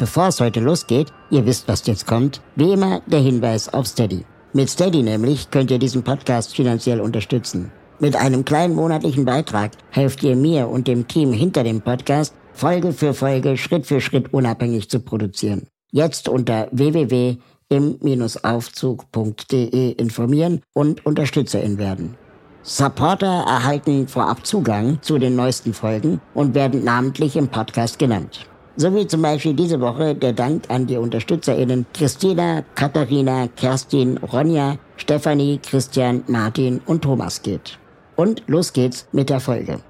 Bevor es heute losgeht, ihr wisst, was jetzt kommt, wie immer der Hinweis auf Steady. Mit Steady nämlich könnt ihr diesen Podcast finanziell unterstützen. Mit einem kleinen monatlichen Beitrag helft ihr mir und dem Team hinter dem Podcast, Folge für Folge, Schritt für Schritt unabhängig zu produzieren. Jetzt unter www.im-aufzug.de informieren und Unterstützerin werden. Supporter erhalten vorab Zugang zu den neuesten Folgen und werden namentlich im Podcast genannt. So wie zum Beispiel diese Woche der Dank an die UnterstützerInnen Christina, Katharina, Kerstin, Ronja, Stefanie, Christian, Martin und Thomas geht. Und los geht's mit der Folge.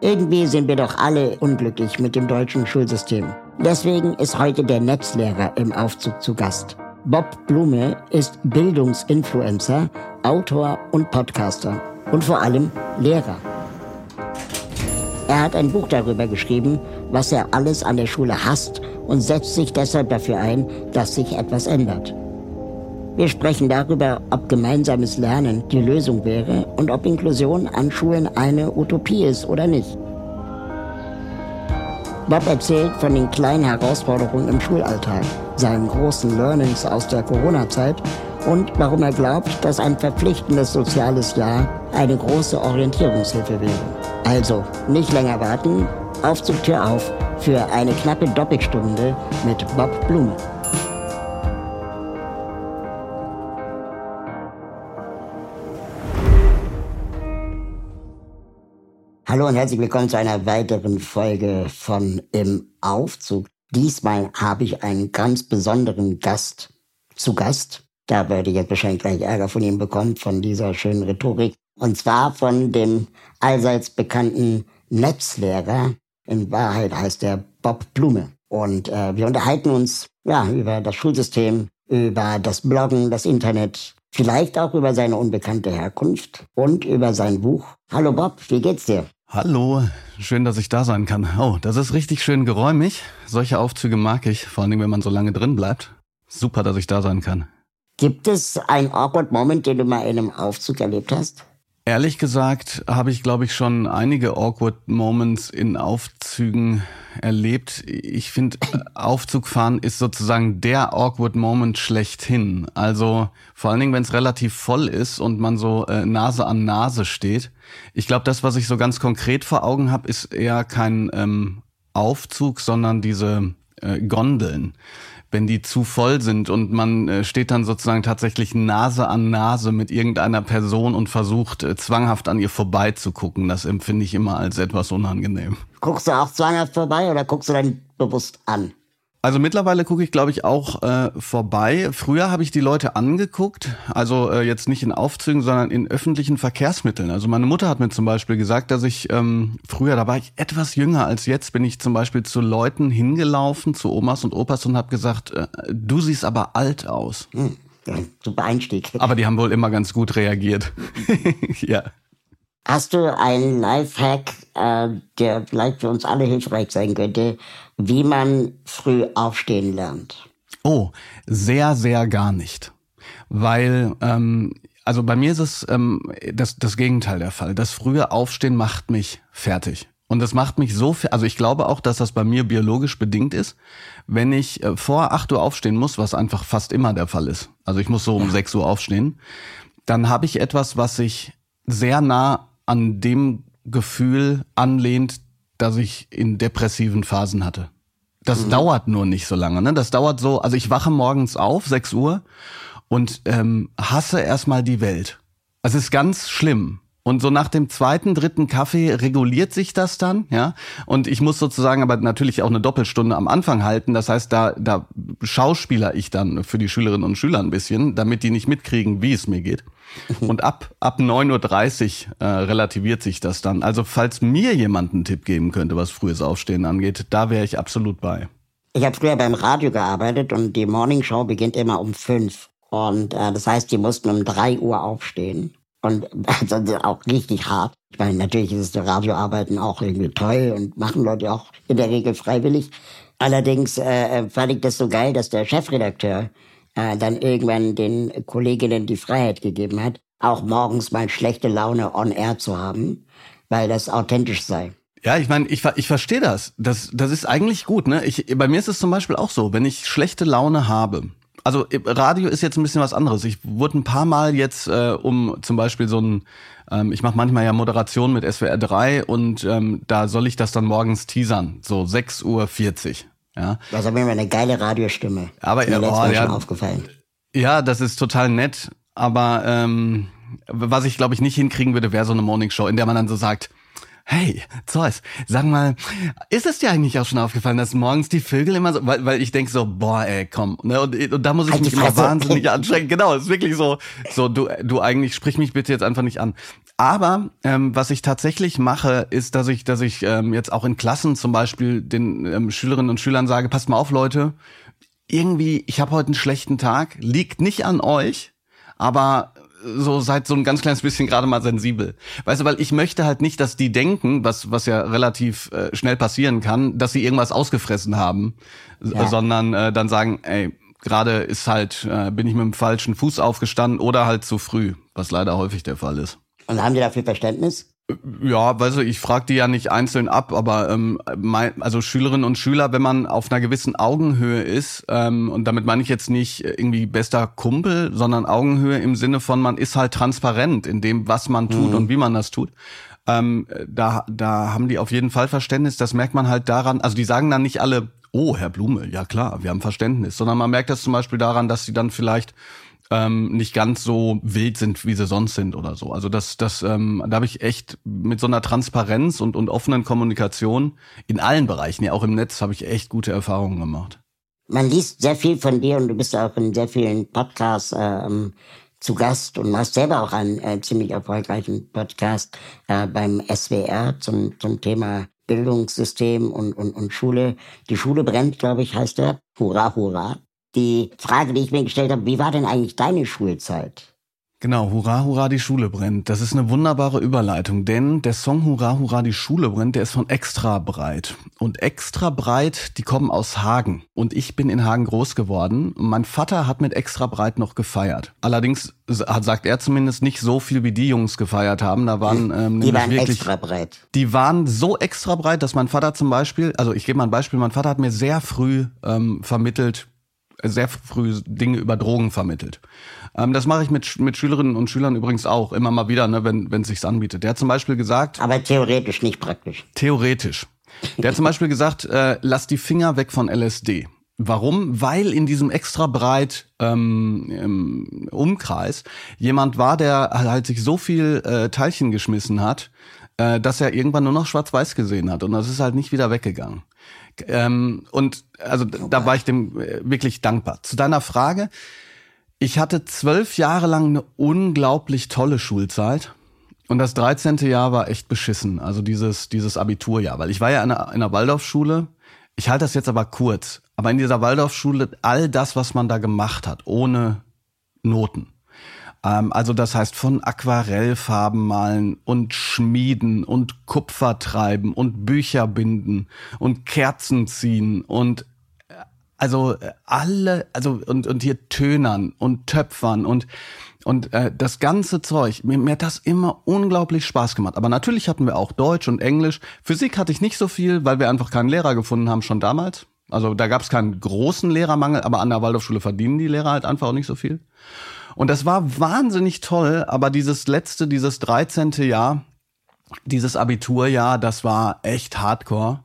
Irgendwie sind wir doch alle unglücklich mit dem deutschen Schulsystem. Deswegen ist heute der Netzlehrer im Aufzug zu Gast. Bob Blume ist Bildungsinfluencer, Autor und Podcaster und vor allem Lehrer. Er hat ein Buch darüber geschrieben, was er alles an der Schule hasst und setzt sich deshalb dafür ein, dass sich etwas ändert. Wir sprechen darüber, ob gemeinsames Lernen die Lösung wäre und ob Inklusion an Schulen eine Utopie ist oder nicht. Bob erzählt von den kleinen Herausforderungen im Schulalltag, seinen großen Learnings aus der Corona-Zeit und warum er glaubt, dass ein verpflichtendes soziales Jahr eine große Orientierungshilfe wäre. Also, nicht länger warten, Aufzugtür auf für eine knappe Doppelstunde mit Bob Blume. Hallo und herzlich willkommen zu einer weiteren Folge von Im Aufzug. Diesmal habe ich einen ganz besonderen Gast zu Gast. Da werde ich jetzt wahrscheinlich gleich Ärger von ihm bekommen, von dieser schönen Rhetorik. Und zwar von dem allseits bekannten Netzlehrer. In Wahrheit heißt er Bob Blume. Und äh, wir unterhalten uns ja über das Schulsystem, über das Bloggen, das Internet, vielleicht auch über seine unbekannte Herkunft und über sein Buch. Hallo Bob, wie geht's dir? Hallo, schön, dass ich da sein kann. Oh, das ist richtig schön geräumig. Solche Aufzüge mag ich, vor allem wenn man so lange drin bleibt. Super, dass ich da sein kann. Gibt es einen awkward Moment, den du mal in einem Aufzug erlebt hast? Ehrlich gesagt habe ich, glaube ich, schon einige awkward Moments in Aufzügen erlebt. Ich finde, Aufzugfahren ist sozusagen der awkward Moment schlechthin. Also vor allen Dingen, wenn es relativ voll ist und man so äh, Nase an Nase steht. Ich glaube, das, was ich so ganz konkret vor Augen habe, ist eher kein ähm, Aufzug, sondern diese äh, Gondeln wenn die zu voll sind und man äh, steht dann sozusagen tatsächlich Nase an Nase mit irgendeiner Person und versucht äh, zwanghaft an ihr vorbeizugucken. Das empfinde ich immer als etwas unangenehm. Guckst du auch zwanghaft vorbei oder guckst du dann bewusst an? Also mittlerweile gucke ich, glaube ich, auch äh, vorbei. Früher habe ich die Leute angeguckt, also äh, jetzt nicht in Aufzügen, sondern in öffentlichen Verkehrsmitteln. Also meine Mutter hat mir zum Beispiel gesagt, dass ich ähm, früher, da war ich etwas jünger als jetzt, bin ich zum Beispiel zu Leuten hingelaufen, zu Omas und Opas und habe gesagt, äh, du siehst aber alt aus. Hm, super Einstieg. Aber die haben wohl immer ganz gut reagiert. ja. Hast du einen Lifehack, äh, der vielleicht für uns alle hilfreich sein könnte, wie man früh aufstehen lernt? Oh, sehr, sehr gar nicht. Weil, ähm, also bei mir ist es ähm, das, das Gegenteil der Fall. Das frühe Aufstehen macht mich fertig. Und das macht mich so, also ich glaube auch, dass das bei mir biologisch bedingt ist. Wenn ich äh, vor 8 Uhr aufstehen muss, was einfach fast immer der Fall ist, also ich muss so um. 6 Uhr aufstehen, dann habe ich etwas, was sich sehr nah an dem Gefühl anlehnt, das ich in depressiven Phasen hatte. Das mhm. dauert nur nicht so lange. Ne? Das dauert so, also ich wache morgens auf, 6 Uhr, und ähm, hasse erstmal die Welt. Es ist ganz schlimm. Und so nach dem zweiten, dritten Kaffee reguliert sich das dann, ja. Und ich muss sozusagen aber natürlich auch eine Doppelstunde am Anfang halten. Das heißt, da, da schauspieler ich dann für die Schülerinnen und Schüler ein bisschen, damit die nicht mitkriegen, wie es mir geht. Und ab, ab 9.30 Uhr äh, relativiert sich das dann. Also falls mir jemand einen Tipp geben könnte, was frühes Aufstehen angeht, da wäre ich absolut bei. Ich habe früher beim Radio gearbeitet und die Morningshow beginnt immer um fünf. Und äh, das heißt, die mussten um drei Uhr aufstehen. Und also auch richtig hart. Ich meine, natürlich ist das Radioarbeiten auch irgendwie toll und machen Leute auch in der Regel freiwillig. Allerdings äh, fand ich das so geil, dass der Chefredakteur äh, dann irgendwann den Kolleginnen die Freiheit gegeben hat, auch morgens mal schlechte Laune on air zu haben, weil das authentisch sei. Ja, ich meine, ich, ich verstehe das. das. Das ist eigentlich gut. Ne? Ich, bei mir ist es zum Beispiel auch so, wenn ich schlechte Laune habe. Also Radio ist jetzt ein bisschen was anderes. Ich wurde ein paar Mal jetzt, äh, um zum Beispiel so ein, ähm, ich mache manchmal ja Moderation mit SWR 3 und ähm, da soll ich das dann morgens teasern, so 6.40 Uhr. Ja. Das ist aber immer eine geile Radiostimme. Aber ist mir oh, ja, ja, schon aufgefallen. Ja, das ist total nett. Aber ähm, was ich glaube ich nicht hinkriegen würde, wäre so eine Morningshow, in der man dann so sagt, Hey, Zeus, sag mal, ist es dir eigentlich auch schon aufgefallen, dass morgens die Vögel immer so, weil, weil ich denk so, boah, ey, komm, ne, und, und da muss ich Halt mich immer wahnsinnig anstrengen. Genau, ist wirklich so, so, du, du eigentlich sprich mich bitte jetzt einfach nicht an. Aber ähm, was ich tatsächlich mache, ist, dass ich, dass ich ähm, jetzt auch in Klassen zum Beispiel den ähm, Schülerinnen und Schülern sage, passt mal auf, Leute, irgendwie, ich habe heute einen schlechten Tag, liegt nicht an euch, aber so seid so ein ganz kleines bisschen gerade mal sensibel. Weißt du, weil ich möchte halt nicht, dass die denken, was was ja relativ äh, schnell passieren kann, dass sie irgendwas ausgefressen haben, Ja. sondern äh, dann sagen, ey, gerade ist halt äh, bin ich mit dem falschen Fuß aufgestanden oder halt zu früh, was leider häufig der Fall ist. Und haben die dafür Verständnis? Ja, weißt du, ich frage die ja nicht einzeln ab, aber ähm, mein, also Schülerinnen und Schüler, wenn man auf einer gewissen Augenhöhe ist, ähm, und damit meine ich jetzt nicht irgendwie bester Kumpel, sondern Augenhöhe im Sinne von, man ist halt transparent in dem, was man tut und wie man das tut. Ähm, da, da haben die auf jeden Fall Verständnis. Das merkt man halt daran, also die sagen dann nicht alle, oh, Herr Blume, ja klar, wir haben Verständnis, sondern man merkt das zum Beispiel daran, dass sie dann vielleicht ähm, nicht ganz so wild sind, wie sie sonst sind oder so. Also das, das, ähm, da habe ich echt mit so einer Transparenz und, und offenen Kommunikation in allen Bereichen, ja auch im Netz, habe ich echt gute Erfahrungen gemacht. Man liest sehr viel von dir und du bist auch in sehr vielen Podcasts ähm, zu Gast und hast selber auch einen äh, ziemlich erfolgreichen Podcast äh, beim SWR zum, zum Thema Bildungssystem und, und, und Schule. Die Schule brennt, glaube ich, heißt der. Hurra, hurra. Die Frage, die ich mir gestellt habe, wie war denn eigentlich deine Schulzeit? Genau, Hurra, Hurra, die Schule brennt. Das ist eine wunderbare Überleitung, denn der Song Hurra, Hurra, die Schule brennt, der ist von Extra Breit. Und Extra Breit, die kommen aus Hagen. Und ich bin in Hagen groß geworden. Mein Vater hat mit Extra Breit noch gefeiert. Allerdings hat, sagt er zumindest nicht so viel, wie die Jungs gefeiert haben. Da waren ähm, Die waren wirklich extra breit. die waren so extra breit, dass mein Vater zum Beispiel, also ich gebe mal ein Beispiel, mein Vater hat mir sehr früh ähm, vermittelt, sehr früh Dinge über Drogen vermittelt. Ähm, das mache ich mit, mit Schülerinnen und Schülern übrigens auch, immer mal wieder, ne, wenn es sich anbietet. Der hat zum Beispiel gesagt, Aber theoretisch, nicht praktisch. theoretisch, der hat zum Beispiel gesagt, äh, lass die Finger weg von LSD. Warum? Weil in diesem extra breit ähm, Umkreis jemand war, der halt sich so viel äh, Teilchen geschmissen hat, äh, dass er irgendwann nur noch schwarz-weiß gesehen hat und das ist halt nicht wieder weggegangen. Ähm, und also da war ich dem äh, wirklich dankbar. Zu deiner Frage, ich hatte zwölf Jahre lang eine unglaublich tolle Schulzeit. Und das 13. Jahr war echt beschissen, also dieses, dieses Abiturjahr, weil ich war ja in einer, in einer Waldorfschule. Ich halte das jetzt aber kurz. Aber in dieser Waldorfschule, all das, was man da gemacht hat, ohne Noten. Ähm, also das heißt von Aquarellfarben malen und schmieden und Kupfer treiben und Bücher binden und Kerzen ziehen und äh, also äh, alle, also und, und hier Tönern und Töpfern und und äh, das ganze Zeug, mir, mir hat das immer unglaublich Spaß gemacht. Aber natürlich hatten wir auch Deutsch und Englisch. Physik hatte ich nicht so viel, weil wir einfach keinen Lehrer gefunden haben schon damals. Also da gab es keinen großen Lehrermangel, aber an der Waldorfschule verdienen die Lehrer halt einfach auch nicht so viel. Und das war wahnsinnig toll, aber dieses letzte, dieses 13. Jahr, dieses Abiturjahr, das war echt hardcore.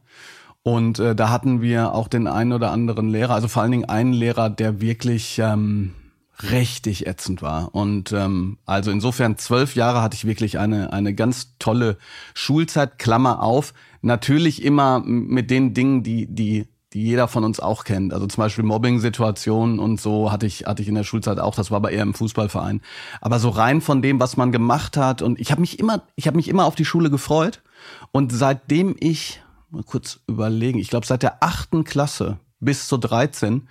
Und äh, da hatten wir auch den einen oder anderen Lehrer, also vor allen Dingen einen Lehrer, der wirklich ähm, richtig ätzend war. Und ähm, also insofern zwölf Jahre hatte ich wirklich eine, eine ganz tolle Schulzeit, Klammer auf. Natürlich immer mit den Dingen, die, die, die jeder von uns auch kennt. Also zum Beispiel Mobbing-Situationen und so hatte ich, hatte ich in der Schulzeit auch, das war aber eher im Fußballverein. Aber so rein von dem, was man gemacht hat und ich habe mich immer, ich habe mich immer auf die Schule gefreut. Und seitdem ich, mal kurz überlegen, ich glaube seit der achten Klasse bis zur 13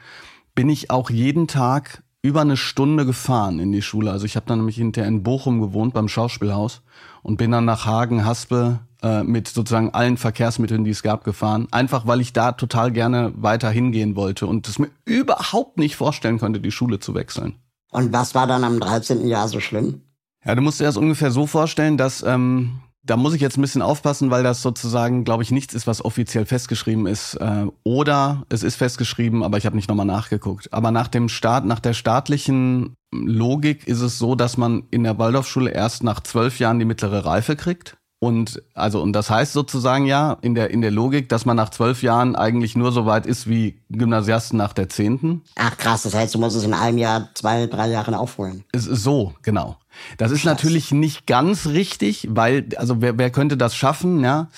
bin ich auch jeden Tag über eine Stunde gefahren in die Schule. Also ich habe dann nämlich hinterher in Bochum gewohnt beim Schauspielhaus und bin dann nach Hagen, Haspe äh, mit sozusagen allen Verkehrsmitteln, die es gab, gefahren. Einfach weil ich da total gerne weiter hingehen wollte und es mir überhaupt nicht vorstellen konnte, die Schule zu wechseln. Und was war dann am 13. Jahr so schlimm? Ja, du musst dir das ungefähr so vorstellen, dass ähm, da muss ich jetzt ein bisschen aufpassen, weil das sozusagen, glaube ich, nichts ist, was offiziell festgeschrieben ist. Äh, oder es ist festgeschrieben, aber ich habe nicht nochmal nachgeguckt. Aber nach dem Staat, nach der staatlichen Logik ist es so, dass man in der Waldorfschule erst nach zwölf Jahren die mittlere Reife kriegt. Und also und das heißt sozusagen ja in der in der Logik, dass man nach zwölf Jahren eigentlich nur so weit ist wie Gymnasiasten nach der zehnten. Ach krass, das heißt, du musst es in einem Jahr, zwei, drei Jahren aufholen. Es ist so, genau. Das ist Krass. natürlich nicht ganz richtig, weil, also wer, wer könnte das schaffen, ja?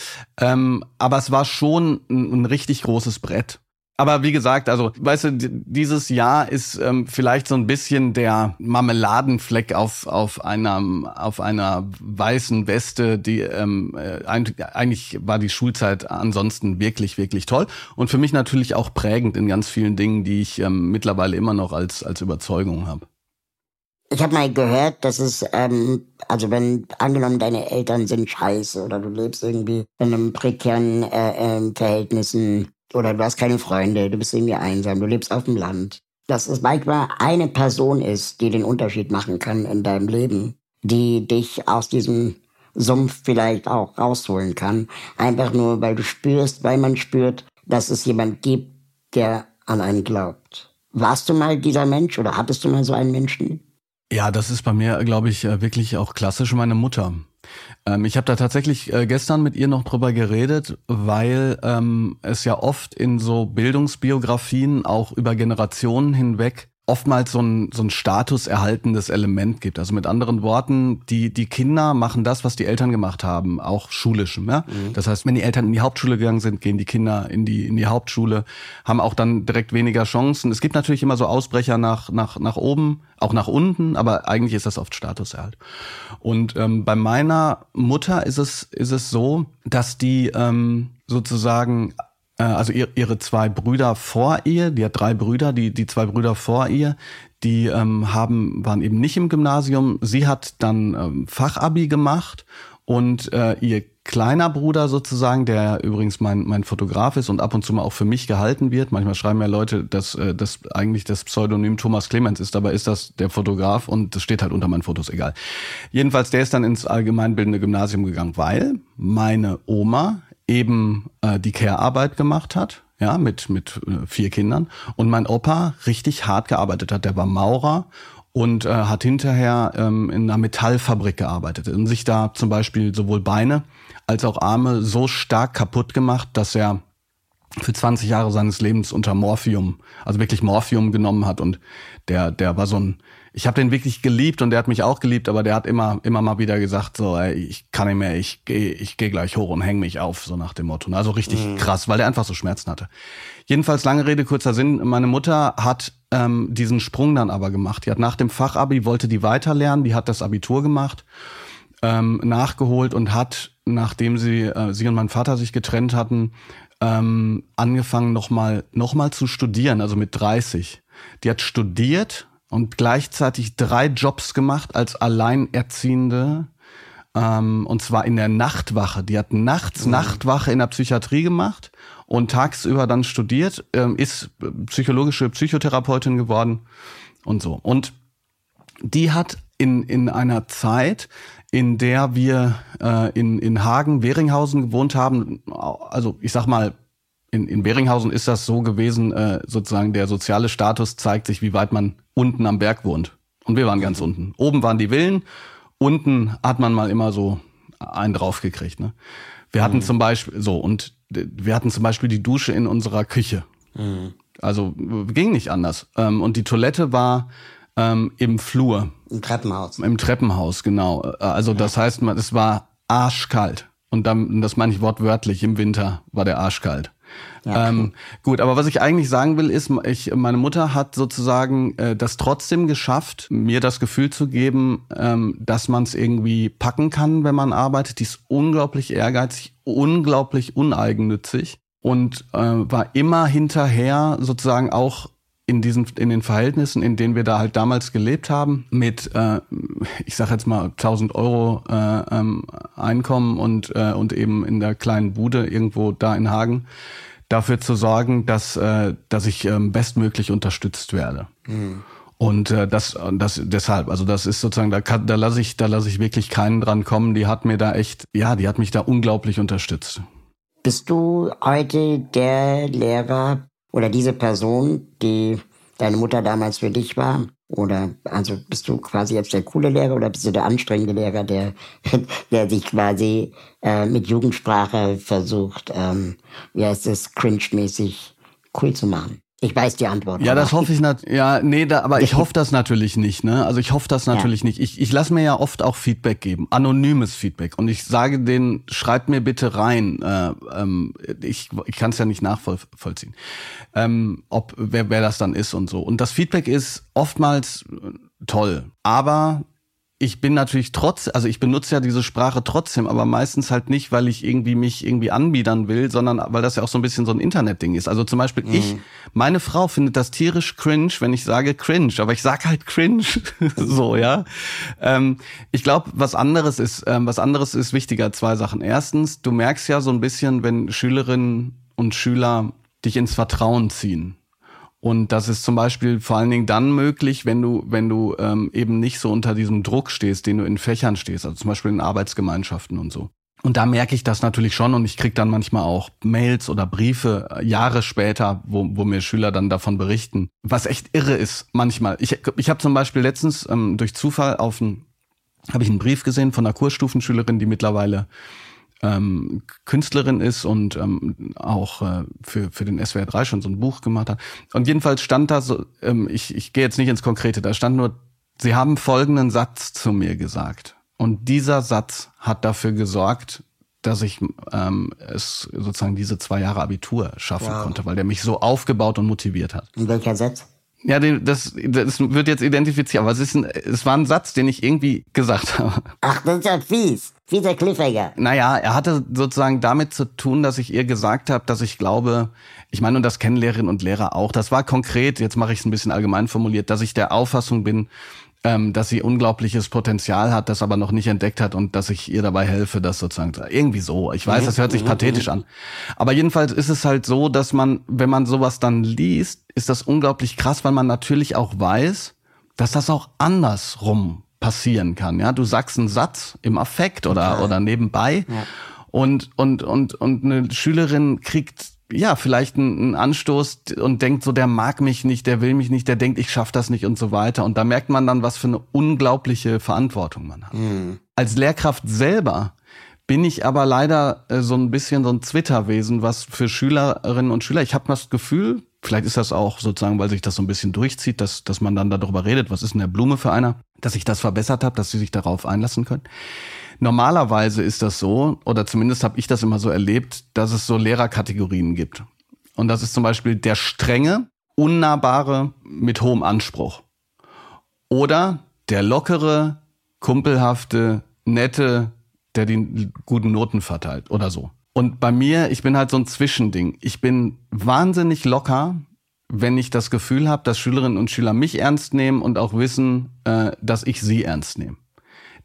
Ähm, aber es war schon ein, ein richtig großes Brett. Aber wie gesagt, also weißt du, dieses Jahr ist ähm, vielleicht so ein bisschen der Marmeladenfleck auf auf einer auf einer weißen Weste, die ähm, äh, eigentlich war die Schulzeit ansonsten wirklich wirklich toll und für mich natürlich auch prägend in ganz vielen Dingen, die ich ähm, mittlerweile immer noch als als Überzeugung habe. Ich habe mal gehört, dass es, ähm, also wenn angenommen deine Eltern sind scheiße oder du lebst irgendwie in einem prekären äh, äh, Verhältnissen oder du hast keine Freunde, du bist irgendwie einsam, du lebst auf dem Land, dass es manchmal eine Person ist, die den Unterschied machen kann in deinem Leben, die dich aus diesem Sumpf vielleicht auch rausholen kann, einfach nur weil du spürst, weil man spürt, dass es jemand gibt, der an einen glaubt. Warst du mal dieser Mensch oder hattest du mal so einen Menschen? Ja, das ist bei mir, glaube ich, äh, wirklich auch klassisch meine Mutter. Ähm, ich habe da tatsächlich äh, gestern mit ihr noch drüber geredet, weil ähm, es ja oft in so Bildungsbiografien auch über Generationen hinweg oftmals so ein, so ein statuserhaltendes Element gibt. Also mit anderen Worten, die, die Kinder machen das, was die Eltern gemacht haben, auch schulisch. Ja? Mhm. Das heißt, wenn die Eltern in die Hauptschule gegangen sind, gehen die Kinder in die, in die Hauptschule, haben auch dann direkt weniger Chancen. Es gibt natürlich immer so Ausbrecher nach, nach, nach oben, auch nach unten, aber eigentlich ist das oft Statuserhalt. Und ähm, bei meiner Mutter ist es, ist es so, dass die ähm, sozusagen also ihr, ihre zwei Brüder vor ihr, die hat drei Brüder, die, die zwei Brüder vor ihr, die ähm, haben, waren eben nicht im Gymnasium. Sie hat dann ähm, Fachabi gemacht und äh, ihr kleiner Bruder sozusagen, der übrigens mein, mein Fotograf ist und ab und zu mal auch für mich gehalten wird. Manchmal schreiben ja Leute, dass äh, das eigentlich das Pseudonym Thomas Clemens ist, dabei ist das der Fotograf und das steht halt unter meinen Fotos, egal. Jedenfalls, der ist dann ins allgemeinbildende Gymnasium gegangen, weil meine Oma eben äh, die Care-Arbeit gemacht hat, ja, mit, mit äh, vier Kindern. Und mein Opa richtig hart gearbeitet hat. Der war Maurer und äh, hat hinterher ähm, in einer Metallfabrik gearbeitet und sich da zum Beispiel sowohl Beine als auch Arme so stark kaputt gemacht, dass er für 20 Jahre seines Lebens unter Morphium, also wirklich Morphium genommen hat und der, der war so ein, ich habe den wirklich geliebt und der hat mich auch geliebt, aber der hat immer immer mal wieder gesagt, so, ey, ich kann nicht mehr, ich gehe ich geh gleich hoch und häng mich auf, so nach dem Motto. Also richtig mhm. krass, weil der einfach so Schmerzen hatte. Jedenfalls lange Rede, kurzer Sinn, meine Mutter hat ähm, diesen Sprung dann aber gemacht. Die hat nach dem Fachabi, wollte die weiterlernen, die hat das Abitur gemacht, ähm, nachgeholt und hat, nachdem sie, äh, sie und mein Vater sich getrennt hatten, ähm, angefangen nochmal noch mal zu studieren, also mit 30. Die hat studiert, und gleichzeitig drei Jobs gemacht als Alleinerziehende. Ähm, und zwar in der Nachtwache. Die hat nachts mhm. Nachtwache in der Psychiatrie gemacht und tagsüber dann studiert, ähm, ist psychologische Psychotherapeutin geworden und so. Und die hat in, in einer Zeit, in der wir äh, in, in Hagen, Weringhausen gewohnt haben, also ich sag mal in, in Beringhausen ist das so gewesen, äh, sozusagen der soziale Status zeigt sich, wie weit man unten am Berg wohnt. Und wir waren ganz unten. Oben waren die Villen, unten hat man mal immer so einen draufgekriegt. Ne? Wir hatten mhm. zum Beispiel, so, und wir hatten zum Beispiel die Dusche in unserer Küche. Mhm. Also ging nicht anders. Ähm, und die Toilette war ähm, im Flur. Im Treppenhaus. Im Treppenhaus, genau. Äh, also ja. das heißt, es war arschkalt. Und dann, das meine ich wortwörtlich, im Winter war der arschkalt. Ja, ähm, gut, aber was ich eigentlich sagen will, ist, ich, meine Mutter hat sozusagen äh, das trotzdem geschafft, mir das Gefühl zu geben, ähm, dass man es irgendwie packen kann, wenn man arbeitet. Die ist unglaublich ehrgeizig, unglaublich uneigennützig und äh, war immer hinterher sozusagen auch in diesen in den Verhältnissen, in denen wir da halt damals gelebt haben, mit äh, ich sag jetzt mal 1000 Euro äh, ähm, Einkommen und äh, und eben in der kleinen Bude irgendwo da in Hagen dafür zu sorgen, dass äh, dass ich ähm, bestmöglich unterstützt werde. Mhm. Und äh, das, das deshalb, also das ist sozusagen, da, kann, da lasse ich, da lasse ich wirklich keinen dran kommen. Die hat mir da echt, ja, die hat mich da unglaublich unterstützt. Bist du heute der Lehrer oder diese Person, die deine Mutter damals für dich war? Oder also bist du quasi jetzt der coole Lehrer oder bist du der anstrengende Lehrer, der, der sich quasi äh, mit Jugendsprache versucht, ähm, wie heißt es, cringe-mäßig cool zu machen? Ich weiß die Antwort. Ja, das hoffe ich natürlich. Ja, nee, da, aber ich hoffe das natürlich nicht. Ne? Also ich hoffe das natürlich ja. nicht. Ich, ich lasse mir ja oft auch Feedback geben, anonymes Feedback. Und ich sage denen, schreibt mir bitte rein. Äh, ähm, ich ich kann es ja nicht nachvollziehen, ähm, ob wer, wer das dann ist und so. Und das Feedback ist oftmals äh, toll, aber ich bin natürlich trotz, also ich benutze ja diese Sprache trotzdem, aber meistens halt nicht, weil ich irgendwie mich irgendwie anbiedern will, sondern weil das ja auch so ein bisschen so ein Internetding ist. Also zum Beispiel mhm. ich, meine Frau findet das tierisch cringe, wenn ich sage cringe, aber ich sage halt cringe, so ja. Ähm, ich glaube, was anderes ist, ähm, was anderes ist wichtiger. Zwei Sachen. Erstens, du merkst ja so ein bisschen, wenn Schülerinnen und Schüler dich ins Vertrauen ziehen. Und das ist zum Beispiel vor allen Dingen dann möglich, wenn du, wenn du ähm, eben nicht so unter diesem Druck stehst, den du in Fächern stehst, also zum Beispiel in Arbeitsgemeinschaften und so. Und da merke ich das natürlich schon und ich krieg dann manchmal auch Mails oder Briefe äh, Jahre später, wo, wo mir Schüler dann davon berichten, was echt irre ist manchmal. Ich, ich habe zum Beispiel letztens ähm, durch Zufall auf ein, habe ich einen Brief gesehen von einer Kursstufenschülerin, die mittlerweile ähm, Künstlerin ist und ähm, auch äh, für, für den SWR 3 schon so ein Buch gemacht hat. Und jedenfalls stand da so, ähm, ich, ich gehe jetzt nicht ins Konkrete, da stand nur, sie haben folgenden Satz zu mir gesagt. Und dieser Satz hat dafür gesorgt, dass ich ähm, es sozusagen diese zwei Jahre Abitur schaffen wow. konnte, weil der mich so aufgebaut und motiviert hat. Und welcher Satz? Ja, das, das wird jetzt identifiziert, aber es, ist ein, es war ein Satz, den ich irgendwie gesagt habe. Ach, das ist ja fies. Fieser Cliffhanger. Naja, er hatte sozusagen damit zu tun, dass ich ihr gesagt habe, dass ich glaube, ich meine, und das kennen Lehrerinnen und Lehrer auch, das war konkret, jetzt mache ich es ein bisschen allgemein formuliert, dass ich der Auffassung bin, ähm, dass sie unglaubliches Potenzial hat, das aber noch nicht entdeckt hat und dass ich ihr dabei helfe, das sozusagen irgendwie so. Ich weiß, das hört sich pathetisch an. Aber jedenfalls ist es halt so, dass man, wenn man sowas dann liest, ist das unglaublich krass, weil man natürlich auch weiß, dass das auch andersrum passieren kann. Ja, du sagst einen Satz im Affekt oder, okay. oder nebenbei ja. und, und, und, und eine Schülerin kriegt ja, vielleicht einen Anstoß und denkt so, der mag mich nicht, der will mich nicht, der denkt, ich schaff das nicht und so weiter. Und da merkt man dann, was für eine unglaubliche Verantwortung man hat. Mhm. Als Lehrkraft selber bin ich aber leider äh, so ein bisschen so ein Zwitterwesen, was für Schülerinnen und Schüler, ich habe das Gefühl, vielleicht ist das auch sozusagen, weil sich das so ein bisschen durchzieht, dass, dass man dann darüber redet, was ist denn der Blume für einer, dass ich das verbessert habe, dass sie sich darauf einlassen können. Normalerweise ist das so, oder zumindest habe ich das immer so erlebt, dass es so Lehrerkategorien gibt. Und das ist zum Beispiel der strenge, unnahbare mit hohem Anspruch. Oder der lockere, kumpelhafte, nette, der die guten Noten verteilt oder so. Und bei mir, ich bin halt so ein Zwischending. Ich bin wahnsinnig locker, wenn ich das Gefühl habe, dass Schülerinnen und Schüler mich ernst nehmen und auch wissen, äh, dass ich sie ernst nehme.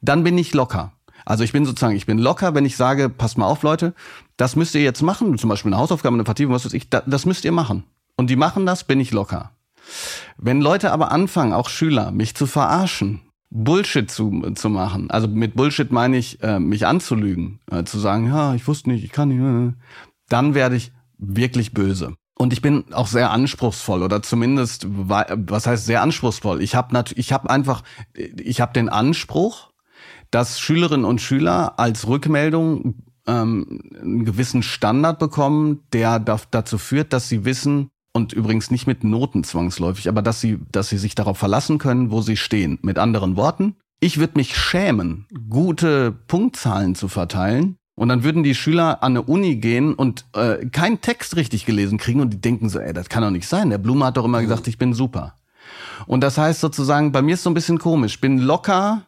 Dann bin ich locker. Also ich bin sozusagen, ich bin locker, wenn ich sage, passt mal auf, Leute, das müsst ihr jetzt machen, zum Beispiel eine Hausaufgabe, eine Vertiefung, was weiß ich, das müsst ihr machen. Und die machen das, bin ich locker. Wenn Leute aber anfangen, auch Schüler, mich zu verarschen, Bullshit zu, zu machen, also mit Bullshit meine ich, äh, mich anzulügen, äh, zu sagen, ja, ich wusste nicht, ich kann nicht, äh, dann werde ich wirklich böse. Und ich bin auch sehr anspruchsvoll oder zumindest, was heißt sehr anspruchsvoll? Ich habe ich habe einfach, ich habe den Anspruch, dass Schülerinnen und Schüler als Rückmeldung ähm, einen gewissen Standard bekommen, der dazu führt, dass sie wissen, und übrigens nicht mit Noten zwangsläufig, aber dass sie, dass sie sich darauf verlassen können, wo sie stehen. Mit anderen Worten, ich würde mich schämen, gute Punktzahlen zu verteilen, Und dann würden die Schüler an eine Uni gehen und äh, keinen Text richtig gelesen kriegen und die denken so, ey, das kann doch nicht sein. Der Blume hat doch immer gesagt, ich bin super. Und das heißt sozusagen, bei mir ist so ein bisschen komisch. Bin locker,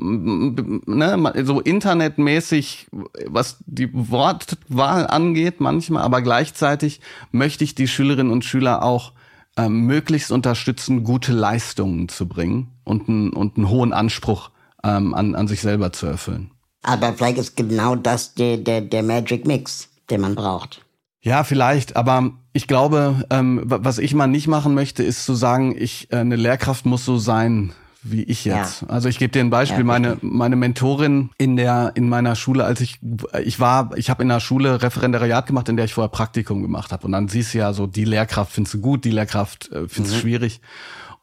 ne, so internetmäßig, was die Wortwahl angeht manchmal, aber gleichzeitig möchte ich die Schülerinnen und Schüler auch äh, möglichst unterstützen, gute Leistungen zu bringen und, ein, und einen hohen Anspruch ähm, an, an sich selber zu erfüllen. Aber vielleicht ist genau das der, der, der Magic Mix, den man braucht. Ja, vielleicht, aber ich glaube, ähm, was ich mal nicht machen möchte, ist zu sagen, ich äh, eine Lehrkraft muss so sein wie ich jetzt. Ja. Also ich gebe dir ein Beispiel. Ja, meine meine Mentorin in der in meiner Schule, als ich ich war, ich habe in der Schule Referendariat gemacht, in der ich vorher Praktikum gemacht habe. Und dann siehst du ja so, die Lehrkraft findest du gut, die Lehrkraft äh, findest du mhm. schwierig.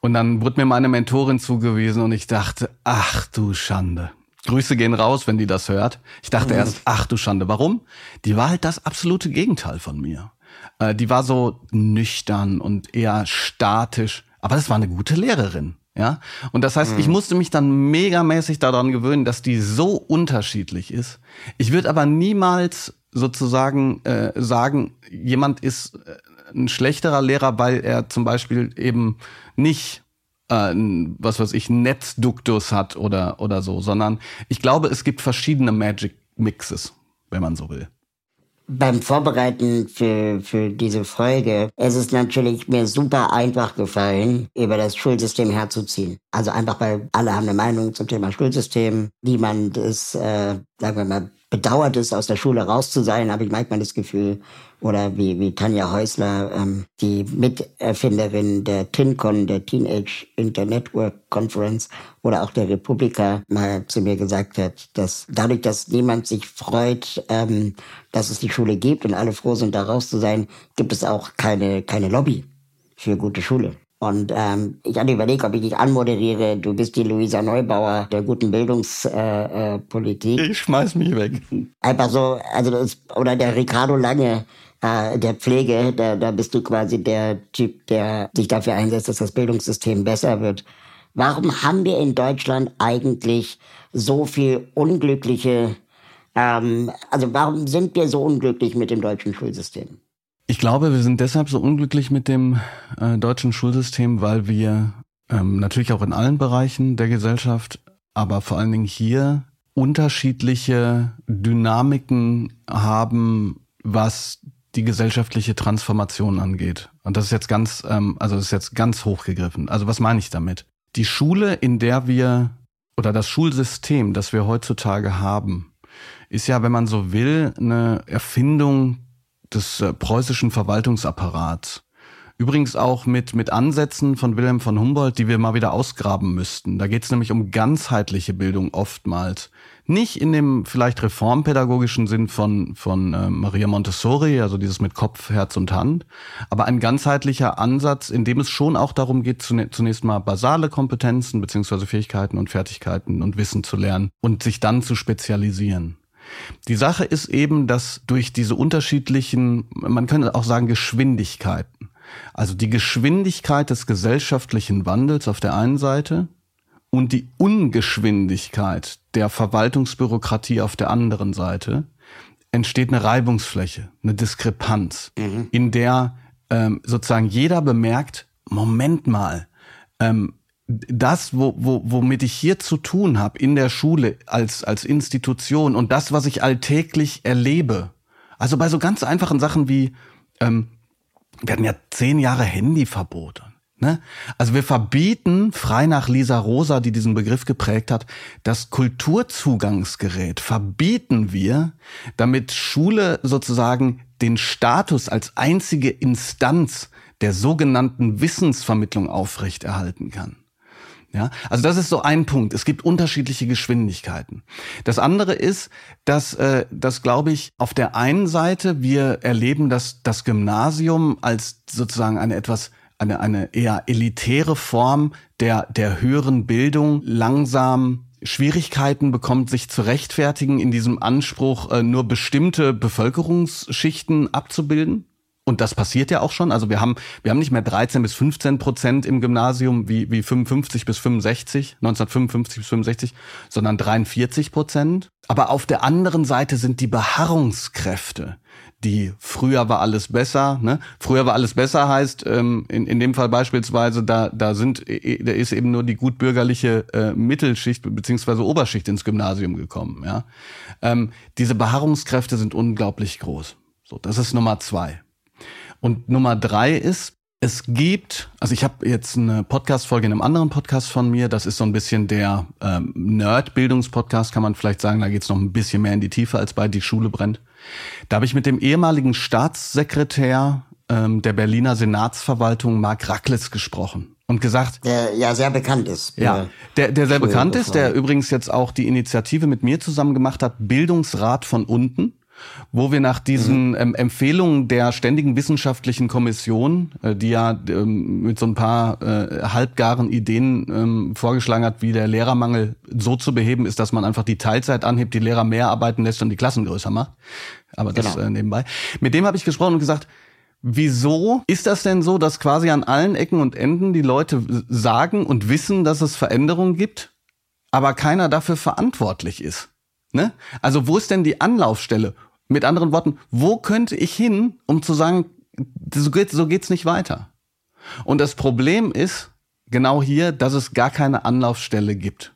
Und dann wurde mir meine Mentorin zugewiesen und ich dachte, ach du Schande. Grüße gehen raus, wenn die das hört. Ich dachte mhm. erst, ach du Schande, warum? Die war halt das absolute Gegenteil von mir. Äh, die war so nüchtern und eher statisch. Aber das war eine gute Lehrerin. Ja, und das heißt, mhm. ich musste mich dann megamäßig daran gewöhnen, dass die so unterschiedlich ist. Ich würde aber niemals sozusagen äh, sagen, jemand ist äh, ein schlechterer Lehrer, weil er zum Beispiel eben nicht äh, was weiß ich Netzduktus hat oder oder so, sondern ich glaube, es gibt verschiedene Magic Mixes, wenn man so will beim Vorbereiten für, für diese Folge, es ist natürlich mir super einfach gefallen, über das Schulsystem herzuziehen. Also einfach, weil alle haben eine Meinung zum Thema Schulsystem. Niemand ist, äh, sagen wir mal, bedauert es, aus der Schule raus zu sein, habe ich manchmal das Gefühl. Oder wie, wie Tanja Häusler, ähm, die Miterfinderin der TINCON, der Teenage Internetwork Conference, oder auch der Republika mal zu mir gesagt hat, dass dadurch, dass niemand sich freut, ähm, dass es die Schule gibt und alle froh sind, da raus zu sein, gibt es auch keine, keine Lobby für gute Schule. Und ähm, ich hatte überlegt, ob ich dich anmoderiere. Du bist die Luisa Neubauer der guten Bildungspolitik. Äh, äh, ich schmeiß mich weg. Einfach so, also das, oder der Ricardo Lange äh, der Pflege, da, da bist du quasi der Typ, der sich dafür einsetzt, dass das Bildungssystem besser wird. Warum haben wir in Deutschland eigentlich so viel unglückliche, ähm, also warum sind wir so unglücklich mit dem deutschen Schulsystem? Ich glaube, wir sind deshalb so unglücklich mit dem äh, deutschen Schulsystem, weil wir ähm, natürlich auch in allen Bereichen der Gesellschaft, aber vor allen Dingen hier unterschiedliche Dynamiken haben, was die gesellschaftliche Transformation angeht. Und das ist jetzt ganz, ähm, also das ist jetzt ganz hochgegriffen. Also was meine ich damit? Die Schule, in der wir oder das Schulsystem, das wir heutzutage haben, ist ja, wenn man so will, eine Erfindung des äh, preußischen Verwaltungsapparats. Übrigens auch mit, mit Ansätzen von Wilhelm von Humboldt, die wir mal wieder ausgraben müssten. Da geht es nämlich um ganzheitliche Bildung oftmals. Nicht in dem vielleicht reformpädagogischen Sinn von, von äh, Maria Montessori, also dieses mit Kopf, Herz und Hand, aber ein ganzheitlicher Ansatz, in dem es schon auch darum geht, zunächst mal basale Kompetenzen beziehungsweise Fähigkeiten und Fertigkeiten und Wissen zu lernen und sich dann zu spezialisieren. Die Sache ist eben, dass durch diese unterschiedlichen, man könnte auch sagen, Geschwindigkeiten, also die Geschwindigkeit des gesellschaftlichen Wandels auf der einen Seite und die Ungeschwindigkeit der Verwaltungsbürokratie auf der anderen Seite, entsteht eine Reibungsfläche, eine Diskrepanz, mhm. in der ähm, sozusagen jeder bemerkt, Moment mal, ähm, das, wo, wo, womit ich hier zu tun habe in der Schule als, als Institution und das, was ich alltäglich erlebe. Also bei so ganz einfachen Sachen wie, ähm, wir hatten ja zehn Jahre Handyverbot. Ne? Also wir verbieten, frei nach Lisa Rosa, die diesen Begriff geprägt hat, das Kulturzugangsgerät verbieten wir, damit Schule sozusagen den Status als einzige Instanz der sogenannten Wissensvermittlung aufrechterhalten kann. Ja, also das ist so ein Punkt. Es gibt unterschiedliche Geschwindigkeiten. Das andere ist, dass, äh, dass glaube ich, auf der einen Seite wir erleben, dass das Gymnasium als sozusagen eine etwas eine, eine eher elitäre Form der, der höheren Bildung langsam Schwierigkeiten bekommt, sich zu rechtfertigen in diesem Anspruch, äh, nur bestimmte Bevölkerungsschichten abzubilden Und das passiert ja auch schon. Also wir haben, wir haben nicht mehr 13 bis 15 Prozent im Gymnasium wie, wie 55 bis 65, 1955 bis 65, sondern 43 Prozent. Aber auf der anderen Seite sind die Beharrungskräfte, die früher war alles besser. Ne? Früher war alles besser heißt ähm, in, in dem Fall beispielsweise da da sind da ist eben nur die gutbürgerliche äh, Mittelschicht beziehungsweise Oberschicht ins Gymnasium gekommen. Ja, ähm, diese Beharrungskräfte sind unglaublich groß. So, das ist Nummer zwei. Und Nummer drei ist, es gibt, also ich habe jetzt eine Podcast-Folge in einem anderen Podcast von mir, das ist so ein bisschen der ähm, Nerd-Bildungspodcast, kann man vielleicht sagen, da geht's noch ein bisschen mehr in die Tiefe als bei Die Schule brennt. Da habe ich mit dem ehemaligen Staatssekretär ähm, der Berliner Senatsverwaltung, Mark Racklitz, gesprochen und gesagt. Der ja sehr bekannt ist. Ja, der, der sehr bekannt ist, der übrigens jetzt auch die Initiative mit mir zusammen gemacht hat, Bildungsrat von unten wo wir nach diesen mhm. ähm, Empfehlungen der Ständigen Wissenschaftlichen Kommission, äh, die ja ähm, mit so ein paar äh, halbgaren Ideen ähm, vorgeschlagen hat, wie der Lehrermangel so zu beheben ist, dass man einfach die Teilzeit anhebt, die Lehrer mehr arbeiten lässt und die Klassen größer macht. Aber das genau. äh, nebenbei. Mit dem habe ich gesprochen und gesagt, Wieso ist das denn so, dass quasi an allen Ecken und Enden die Leute sagen und wissen, dass es Veränderungen gibt, aber keiner dafür verantwortlich ist? Ne? Also wo ist denn die Anlaufstelle? Mit anderen Worten, wo könnte ich hin, um zu sagen, so geht's, so geht's nicht weiter? Und das Problem ist genau hier, dass es gar keine Anlaufstelle gibt.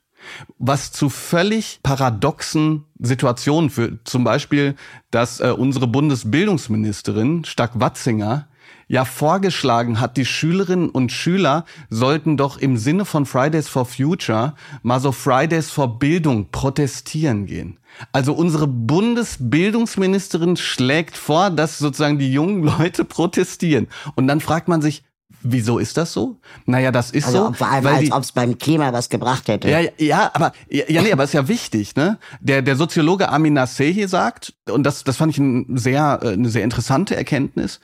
Was zu völlig paradoxen Situationen führt. Zum Beispiel, dass äh, unsere Bundesbildungsministerin Stark-Watzinger ja vorgeschlagen hat, die Schülerinnen und Schüler sollten doch im Sinne von Fridays for Future mal so Fridays for Bildung protestieren gehen. Also unsere Bundesbildungsministerin schlägt vor, dass sozusagen die jungen Leute protestieren. Und dann fragt man sich, Wieso ist das so? Naja, das ist also, so. Vor allem, als ob es beim Klima was gebracht hätte. Ja, ja, aber ja, ja, nee, aber ist ja wichtig, ne? Der der Soziologe Amin Nasehi sagt, und das das fand ich ein sehr äh, eine sehr interessante Erkenntnis,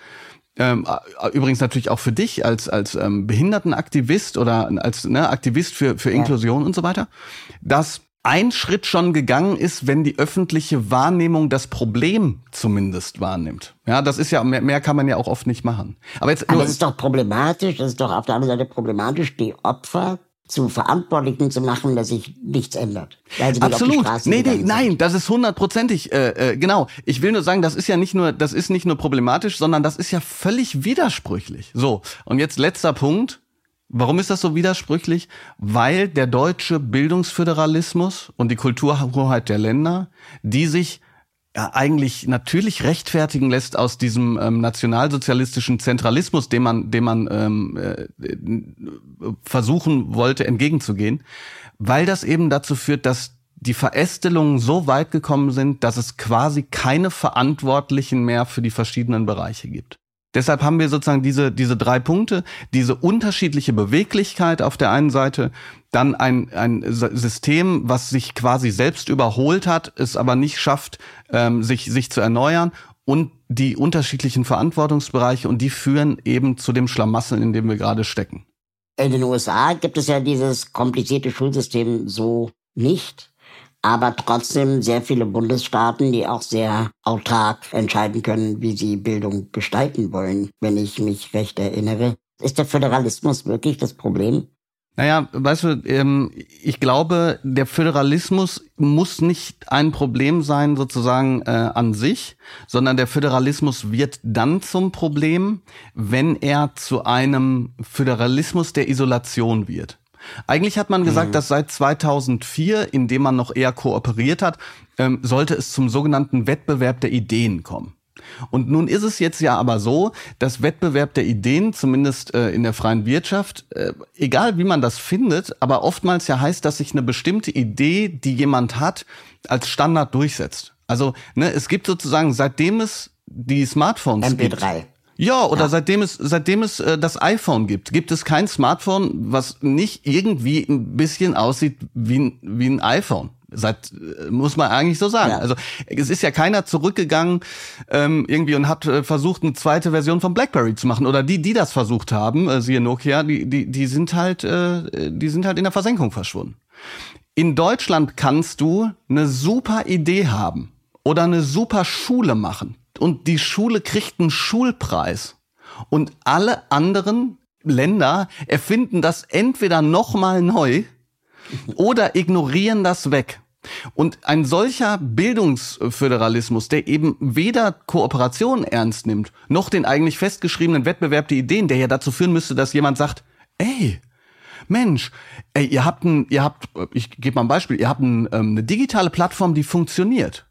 ähm, äh, übrigens natürlich auch für dich als als ähm, Behindertenaktivist oder als ne, Aktivist für für Inklusion ja. und so weiter, dass ein Schritt schon gegangen ist, wenn die öffentliche Wahrnehmung das Problem zumindest wahrnimmt. Ja, das ist ja mehr, mehr kann man ja auch oft nicht machen. Aber jetzt Aber das ist doch problematisch, das ist doch auf der anderen Seite problematisch, die Opfer zu Verantwortlichen zu machen, dass sich nichts ändert. Absolut. Nee, nee, nein, das ist hundertprozentig äh, äh, genau. Ich will nur sagen, das ist ja nicht nur, das ist nicht nur problematisch, sondern das ist ja völlig widersprüchlich. So und jetzt letzter Punkt. Warum ist das so widersprüchlich? Weil der deutsche Bildungsföderalismus und die Kulturhoheit der Länder, die sich ja, eigentlich natürlich rechtfertigen lässt aus diesem ähm, nationalsozialistischen Zentralismus, dem man, dem man ähm, äh, versuchen wollte entgegenzugehen, weil das eben dazu führt, dass die Verästelungen so weit gekommen sind, dass es quasi keine Verantwortlichen mehr für die verschiedenen Bereiche gibt. Deshalb haben wir sozusagen diese, diese drei Punkte, diese unterschiedliche Beweglichkeit auf der einen Seite, dann ein, ein System, was sich quasi selbst überholt hat, es aber nicht schafft, ähm, sich, sich zu erneuern und die unterschiedlichen Verantwortungsbereiche und die führen eben zu dem Schlamassel, in dem wir gerade stecken. In den USA gibt es ja dieses komplizierte Schulsystem so nicht aber trotzdem sehr viele Bundesstaaten, die auch sehr autark entscheiden können, wie sie Bildung gestalten wollen, wenn ich mich recht erinnere. Ist der Föderalismus wirklich das Problem? Naja, weißt du, ähm, ich glaube, der Föderalismus muss nicht ein Problem sein sozusagen äh, an sich, sondern der Föderalismus wird dann zum Problem, wenn er zu einem Föderalismus der Isolation wird. Eigentlich hat man gesagt, mhm. dass seit 2004, in dem man noch eher kooperiert hat, ähm, sollte es zum sogenannten Wettbewerb der Ideen kommen. Und nun ist es jetzt ja aber so, dass Wettbewerb der Ideen, zumindest äh, in der freien Wirtschaft, äh, egal wie man das findet, aber oftmals ja heißt, dass sich eine bestimmte Idee, die jemand hat, als Standard durchsetzt. Also ne, es gibt sozusagen, seitdem es die Smartphones MP3. gibt. Ja, oder ja. seitdem es seitdem es äh, das iPhone gibt, gibt es kein Smartphone, was nicht irgendwie ein bisschen aussieht wie ein, wie ein iPhone. Seit äh, muss man eigentlich so sagen. Ja. Also es ist ja keiner zurückgegangen ähm, irgendwie und hat äh, versucht eine zweite Version von BlackBerry zu machen oder die, die das versucht haben, äh, siehe Nokia, die die die sind halt äh, die sind halt in der Versenkung verschwunden. In Deutschland kannst du eine super Idee haben oder eine super Schule machen und die Schule kriegt einen Schulpreis. Und alle anderen Länder erfinden das entweder nochmal neu oder ignorieren das weg. Und ein solcher Bildungsföderalismus, der eben weder Kooperation ernst nimmt, noch den eigentlich festgeschriebenen Wettbewerb der Ideen, der ja dazu führen müsste, dass jemand sagt, ey, Mensch, ey, ihr habt ein, ihr habt, ich gebe mal ein Beispiel, ihr habt ein, ähm, eine digitale Plattform, die funktioniert.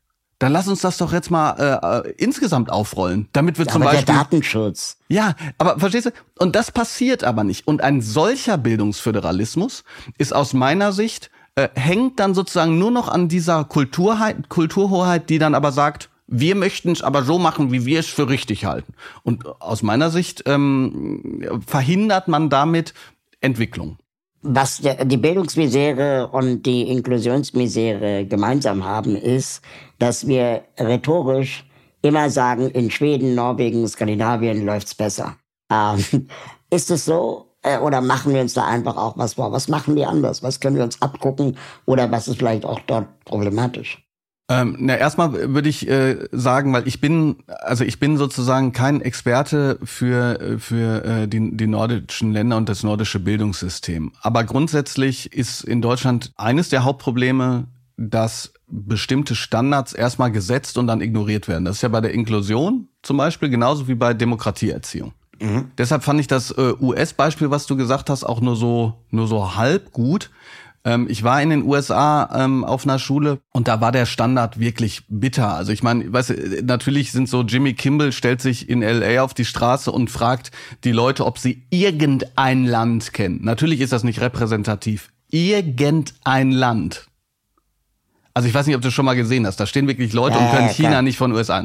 Dann lass uns das doch jetzt mal äh, äh insgesamt aufrollen, damit wir ja, zum aber Beispiel. Der Datenschutz. Ja, aber verstehst du? Und das passiert aber nicht. Und ein solcher Bildungsföderalismus ist aus meiner Sicht äh, hängt dann sozusagen nur noch an dieser Kulturheit, Kulturhoheit, die dann aber sagt, wir möchten es aber so machen, wie wir es für richtig halten. Und aus meiner Sicht ähm, verhindert man damit Entwicklung. Was die Bildungsmisere und die Inklusionsmisere gemeinsam haben, ist, dass wir rhetorisch immer sagen, in Schweden, Norwegen, Skandinavien läuft's besser. Ähm, ist es so? Äh, oder machen wir uns da einfach auch was vor? Was machen die anders? Was können wir uns abgucken? Oder was ist vielleicht auch dort problematisch? Ähm, na, erstmal würde ich äh, sagen, weil ich bin, also ich bin sozusagen kein Experte für, äh, für äh, die, die nordischen Länder und das nordische Bildungssystem. Aber grundsätzlich ist in Deutschland eines der Hauptprobleme, dass bestimmte Standards erstmal gesetzt und dann ignoriert werden. Das ist ja bei der Inklusion zum Beispiel genauso wie bei Demokratieerziehung. Mhm. Deshalb fand ich das äh, US-Beispiel, was du gesagt hast, auch nur so, nur so halb gut, ähm, ich war in den USA ähm, auf einer Schule und da war der Standard wirklich bitter. Also ich meine, weißt du, natürlich sind so Jimmy Kimball stellt sich in LA auf die Straße und fragt die Leute, ob sie irgendein Land kennen. Natürlich ist das nicht repräsentativ. Irgendein Land. Also ich weiß nicht, ob du schon mal gesehen hast. Da stehen wirklich Leute ja, und können ja, China nicht von USA.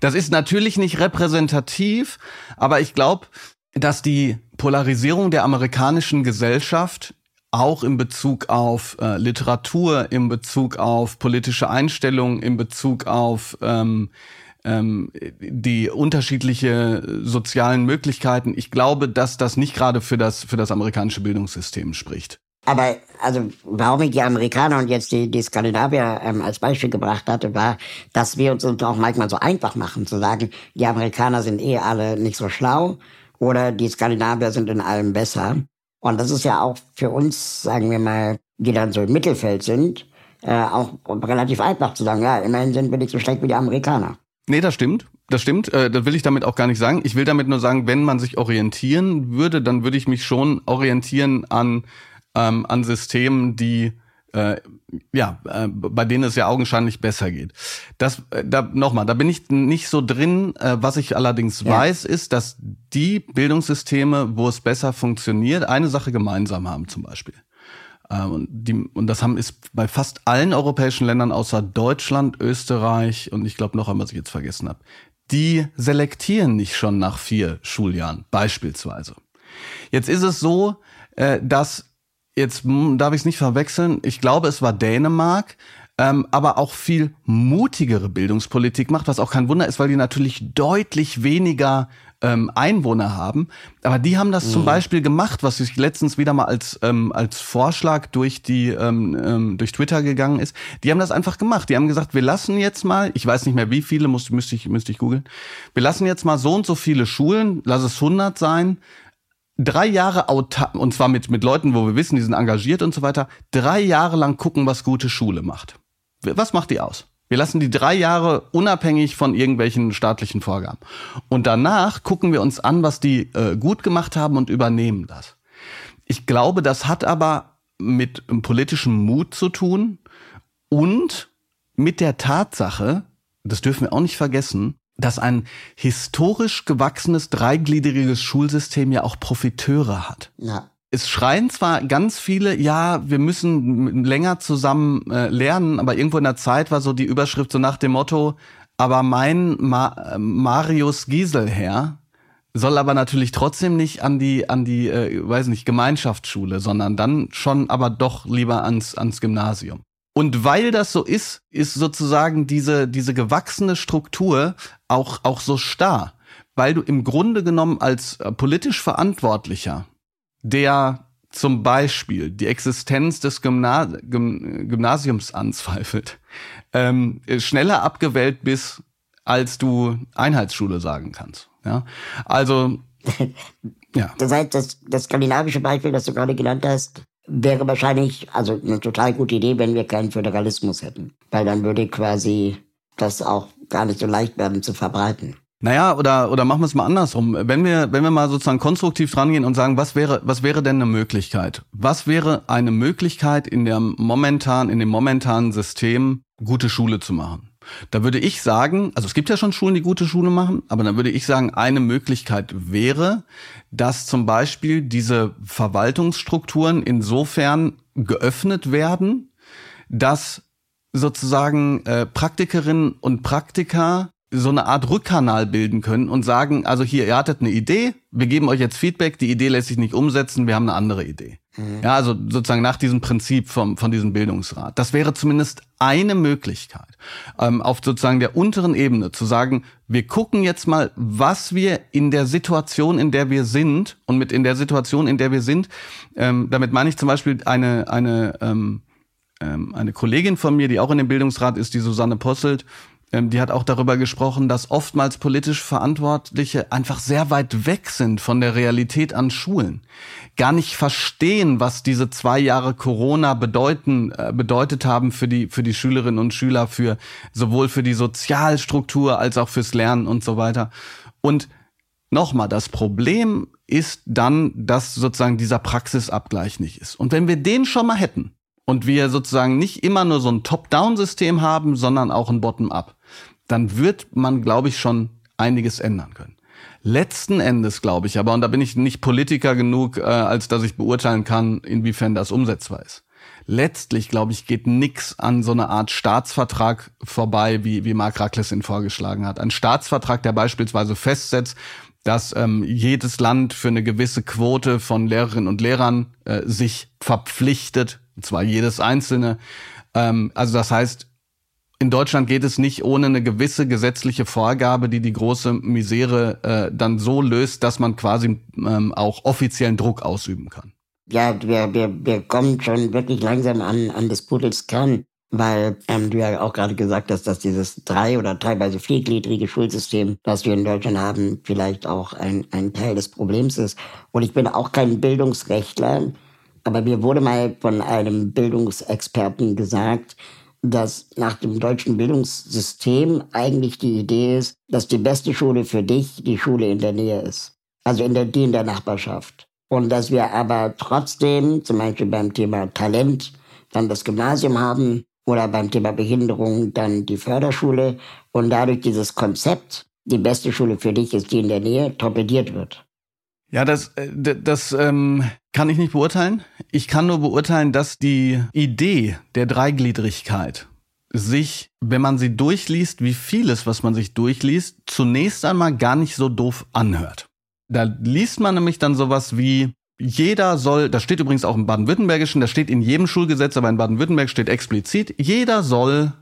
Das ist natürlich nicht repräsentativ, aber ich glaube, dass die Polarisierung der amerikanischen Gesellschaft auch in Bezug auf äh, Literatur, in Bezug auf politische Einstellungen, in Bezug auf ähm, ähm, die unterschiedliche sozialen Möglichkeiten. Ich glaube, dass das nicht gerade für das für das amerikanische Bildungssystem spricht. Aber also warum ich die Amerikaner und jetzt die, die Skandinavier ähm, als Beispiel gebracht hatte, war, dass wir uns auch manchmal so einfach machen, zu sagen, die Amerikaner sind eh alle nicht so schlau oder die Skandinavier sind in allem besser. Und das ist ja auch für uns, sagen wir mal, die dann so im Mittelfeld sind, äh, auch relativ einfach zu sagen, ja, immerhin sind wir nicht so schlecht wie die Amerikaner. Nee, das stimmt. Das stimmt. Äh, das will ich damit auch gar nicht sagen. Ich will damit nur sagen, wenn man sich orientieren würde, dann würde ich mich schon orientieren an, ähm, an Systemen, die äh, ja, äh, bei denen es ja augenscheinlich besser geht. Das, äh, da nochmal, da bin ich nicht so drin. Äh, was ich allerdings ja. weiß, ist, dass die Bildungssysteme, wo es besser funktioniert, eine Sache gemeinsam haben, zum Beispiel. Äh, und, die, und das haben ist bei fast allen europäischen Ländern außer Deutschland, Österreich und ich glaube noch einmal, was ich jetzt vergessen habe. Die selektieren nicht schon nach vier Schuljahren, beispielsweise. Jetzt ist es so, äh, dass jetzt darf ich es nicht verwechseln, ich glaube, es war Dänemark, ähm, aber auch viel mutigere Bildungspolitik macht, was auch kein Wunder ist, weil die natürlich deutlich weniger ähm, Einwohner haben. Aber die haben das mhm. zum Beispiel gemacht, was ich letztens wieder mal als ähm, als Vorschlag durch die ähm, ähm, durch Twitter gegangen ist. Die haben das einfach gemacht. Die haben gesagt, wir lassen jetzt mal, ich weiß nicht mehr wie viele, muss, müsste ich müsste ich googeln. Wir lassen jetzt mal so und so viele Schulen, lass es 100 sein, drei Jahre autark, und zwar mit, mit Leuten, wo wir wissen, die sind engagiert und so weiter, drei Jahre lang gucken, was gute Schule macht. Was macht die aus? Wir lassen die drei Jahre unabhängig von irgendwelchen staatlichen Vorgaben. Und danach gucken wir uns an, was die äh, gut gemacht haben und übernehmen das. Ich glaube, das hat aber mit politischem Mut zu tun und mit der Tatsache, das dürfen wir auch nicht vergessen, dass ein historisch gewachsenes dreigliedriges Schulsystem ja auch Profiteure hat. Ja. Es schreien zwar ganz viele, ja, wir müssen länger zusammen äh, lernen, aber irgendwo in der Zeit war so die Überschrift so nach dem Motto, aber mein Ma Marius Gieselherr soll aber natürlich trotzdem nicht an die an die äh, weiß nicht Gemeinschaftsschule, sondern dann schon aber doch lieber ans ans Gymnasium. Und weil das so ist, ist sozusagen diese, diese gewachsene Struktur auch, auch so starr. Weil du im Grunde genommen als äh, politisch Verantwortlicher, der zum Beispiel die Existenz des Gymna Gymnasiums anzweifelt, ähm, schneller abgewählt bist als du Einheitsschule sagen kannst. Ja, also ja. Das heißt, das, das skandinavische Beispiel, das du gerade genannt hast, wäre wahrscheinlich also eine total gute Idee, wenn wir keinen Föderalismus hätten, weil dann würde quasi das auch gar nicht so leicht werden zu verbreiten. Naja, oder, oder machen wir es mal andersrum. Wenn wir, wenn wir mal sozusagen konstruktiv drangehen und sagen, was wäre, was wäre denn eine Möglichkeit? Was wäre eine Möglichkeit in der momentan, in dem momentanen System gute Schule zu machen? Da würde ich sagen, also es gibt ja schon Schulen, die gute Schule machen, aber dann würde ich sagen, eine Möglichkeit wäre, dass zum Beispiel diese Verwaltungsstrukturen insofern geöffnet werden, dass sozusagen äh, Praktikerinnen und Praktiker so eine Art Rückkanal bilden können und sagen, also hier, ihr hattet eine Idee, wir geben euch jetzt Feedback, die Idee lässt sich nicht umsetzen, wir haben eine andere Idee. Mhm. Ja, also sozusagen nach diesem Prinzip vom, von diesem Bildungsrat. Das wäre zumindest eine Möglichkeit, ähm, auf sozusagen der unteren Ebene zu sagen, wir gucken jetzt mal, was wir in der Situation, in der wir sind, und mit in der Situation, in der wir sind, ähm, damit meine ich zum Beispiel eine, eine, ähm, ähm eine Kollegin von mir, die auch in dem Bildungsrat ist, die Susanne Posselt, die hat auch darüber gesprochen, dass oftmals politisch Verantwortliche einfach sehr weit weg sind von der Realität an Schulen. Gar nicht verstehen, was diese zwei Jahre Corona bedeuten, äh, bedeutet haben für die, für die Schülerinnen und Schüler, für sowohl für die Sozialstruktur als auch fürs Lernen und so weiter. Und nochmal, das Problem ist dann, dass sozusagen dieser Praxisabgleich nicht ist. Und wenn wir den schon mal hätten, und wir sozusagen nicht immer nur so ein Top-Down-System haben, sondern auch ein Bottom-up, dann wird man, glaube ich, schon einiges ändern können. Letzten Endes glaube ich aber, und da bin ich nicht Politiker genug, äh, als dass ich beurteilen kann, inwiefern das umsetzbar ist. Letztlich, glaube ich, geht nix an so eine Art Staatsvertrag vorbei, wie, wie Mark Rackles ihn vorgeschlagen hat. Ein Staatsvertrag, der beispielsweise festsetzt, dass ähm, jedes Land für eine gewisse Quote von Lehrerinnen und Lehrern äh, sich verpflichtet, und zwar jedes einzelne. Ähm, also das heißt, in Deutschland geht es nicht ohne eine gewisse gesetzliche Vorgabe, die die große Misere äh, dann so löst, dass man quasi ähm, auch offiziellen Druck ausüben kann. Ja, wir, wir, wir kommen schon wirklich langsam an, an des Pudels Kern, weil ähm, du ja auch gerade gesagt hast, dass dieses drei- oder teilweise viergliedrige Schulsystem, das wir in Deutschland haben, vielleicht auch ein, ein Teil des Problems ist. Und ich bin auch kein Bildungsrechtler, aber mir wurde mal von einem Bildungsexperten gesagt, dass nach dem deutschen Bildungssystem eigentlich die Idee ist, dass die beste Schule für dich die Schule in der Nähe ist. Also in der, die in der Nachbarschaft. Und dass wir aber trotzdem, zum Beispiel beim Thema Talent, dann das Gymnasium haben oder beim Thema Behinderung dann die Förderschule und dadurch dieses Konzept, die beste Schule für dich ist die in der Nähe, torpediert wird. Ja, das, äh, das ähm, kann ich nicht beurteilen. Ich kann nur beurteilen, dass die Idee der Dreigliedrigkeit sich, wenn man sie durchliest, wie vieles, was man sich durchliest, zunächst einmal gar nicht so doof anhört. Da liest man nämlich dann sowas wie, jeder soll, das steht übrigens auch im Baden-Württembergischen, das steht in jedem Schulgesetz, aber in Baden-Württemberg steht explizit, jeder soll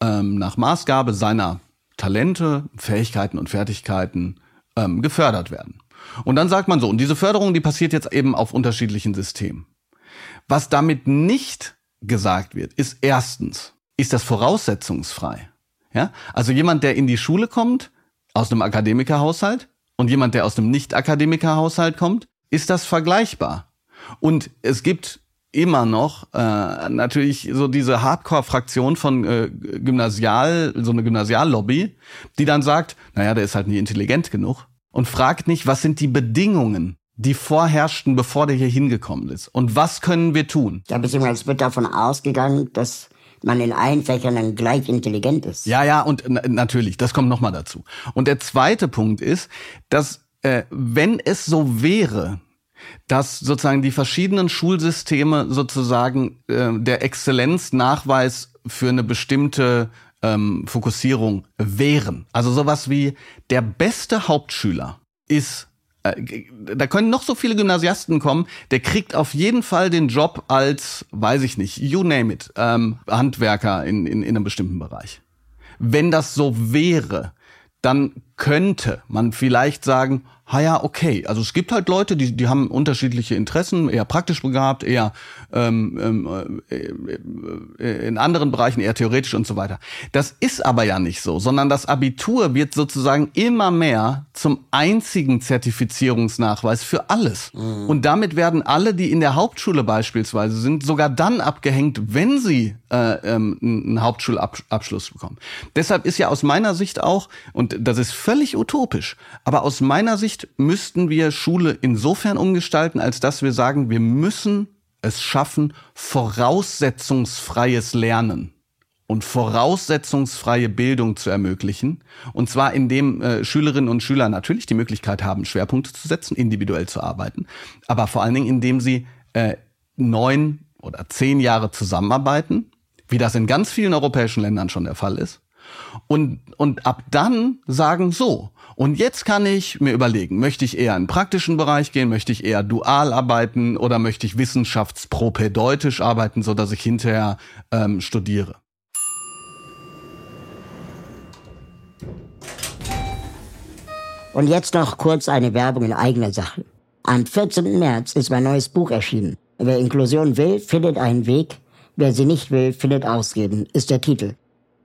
ähm, nach Maßgabe seiner Talente, Fähigkeiten und Fertigkeiten ähm, gefördert werden. Und dann sagt man so, und diese Förderung, die passiert jetzt eben auf unterschiedlichen Systemen. Was damit nicht gesagt wird, ist erstens, ist das voraussetzungsfrei. Ja? Also jemand, der in die Schule kommt, aus einem Akademikerhaushalt, und jemand, der aus einem Nicht-Akademikerhaushalt kommt, ist das vergleichbar. Und es gibt immer noch äh, natürlich so diese Hardcore-Fraktion von äh, Gymnasial, so eine Gymnasiallobby, die dann sagt, naja, der ist halt nie intelligent genug und fragt nicht, was sind die Bedingungen, die vorherrschten, bevor der hier hingekommen ist. Und was können wir tun? Ja, beziehungsweise es wird davon ausgegangen, dass man in allen Fächern dann gleich intelligent ist. Ja, ja, und natürlich, das kommt nochmal dazu. Und der zweite Punkt ist, dass äh, wenn es so wäre, dass sozusagen die verschiedenen Schulsysteme sozusagen äh, der Exzellenznachweis für eine bestimmte ähm, Fokussierung wären. Also sowas wie der beste Hauptschüler ist äh, da können noch so viele Gymnasiasten kommen, der kriegt auf jeden Fall den Job als, weiß ich nicht, you name it, ähm, Handwerker in, in, in einem bestimmten Bereich. Wenn das so wäre, dann könnte man vielleicht sagen, ha ja, okay. Also es gibt halt Leute, die, die haben unterschiedliche Interessen, eher praktisch begabt, eher ähm, ähm, äh, äh, in anderen Bereichen eher theoretisch und so weiter. Das ist aber ja nicht so, sondern das Abitur wird sozusagen immer mehr zum einzigen Zertifizierungsnachweis für alles. Mhm. Und damit werden alle, die in der Hauptschule beispielsweise sind, sogar dann abgehängt, wenn sie äh, ähm, einen Hauptschulabschluss bekommen. Deshalb ist ja aus meiner Sicht auch, und das ist völlig utopisch, aber aus meiner Sicht müssten wir Schule insofern umgestalten, als dass wir sagen, wir müssen es schaffen, voraussetzungsfreies Lernen und voraussetzungsfreie Bildung zu ermöglichen. Und zwar indem äh, Schülerinnen und Schüler natürlich die Möglichkeit haben, Schwerpunkte zu setzen, individuell zu arbeiten, aber vor allen Dingen, indem sie äh, neun oder zehn Jahre zusammenarbeiten, wie das in ganz vielen europäischen Ländern schon der Fall ist. Und, und ab dann sagen, so, und jetzt kann ich mir überlegen, möchte ich eher in den praktischen Bereich gehen, möchte ich eher dual arbeiten oder möchte ich wissenschaftspropädeutisch arbeiten, so dass ich hinterher ähm, studiere. Und jetzt noch kurz eine Werbung in eigener Sache. Am 14. März ist mein neues Buch erschienen. Wer Inklusion will, findet einen Weg. Wer sie nicht will, findet Ausreden, ist der Titel.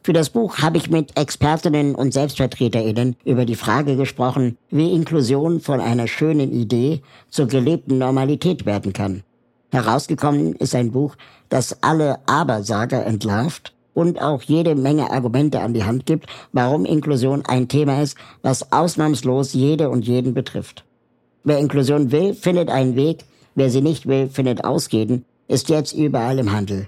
Für das Buch habe ich mit Expertinnen und Selbstvertreterinnen über die Frage gesprochen, wie Inklusion von einer schönen Idee zur gelebten Normalität werden kann. Herausgekommen ist ein Buch, das alle Abersager entlarvt und auch jede Menge Argumente an die Hand gibt, warum Inklusion ein Thema ist, was ausnahmslos jede und jeden betrifft. Wer Inklusion will, findet einen Weg, wer sie nicht will, findet Ausreden, ist jetzt überall im Handel.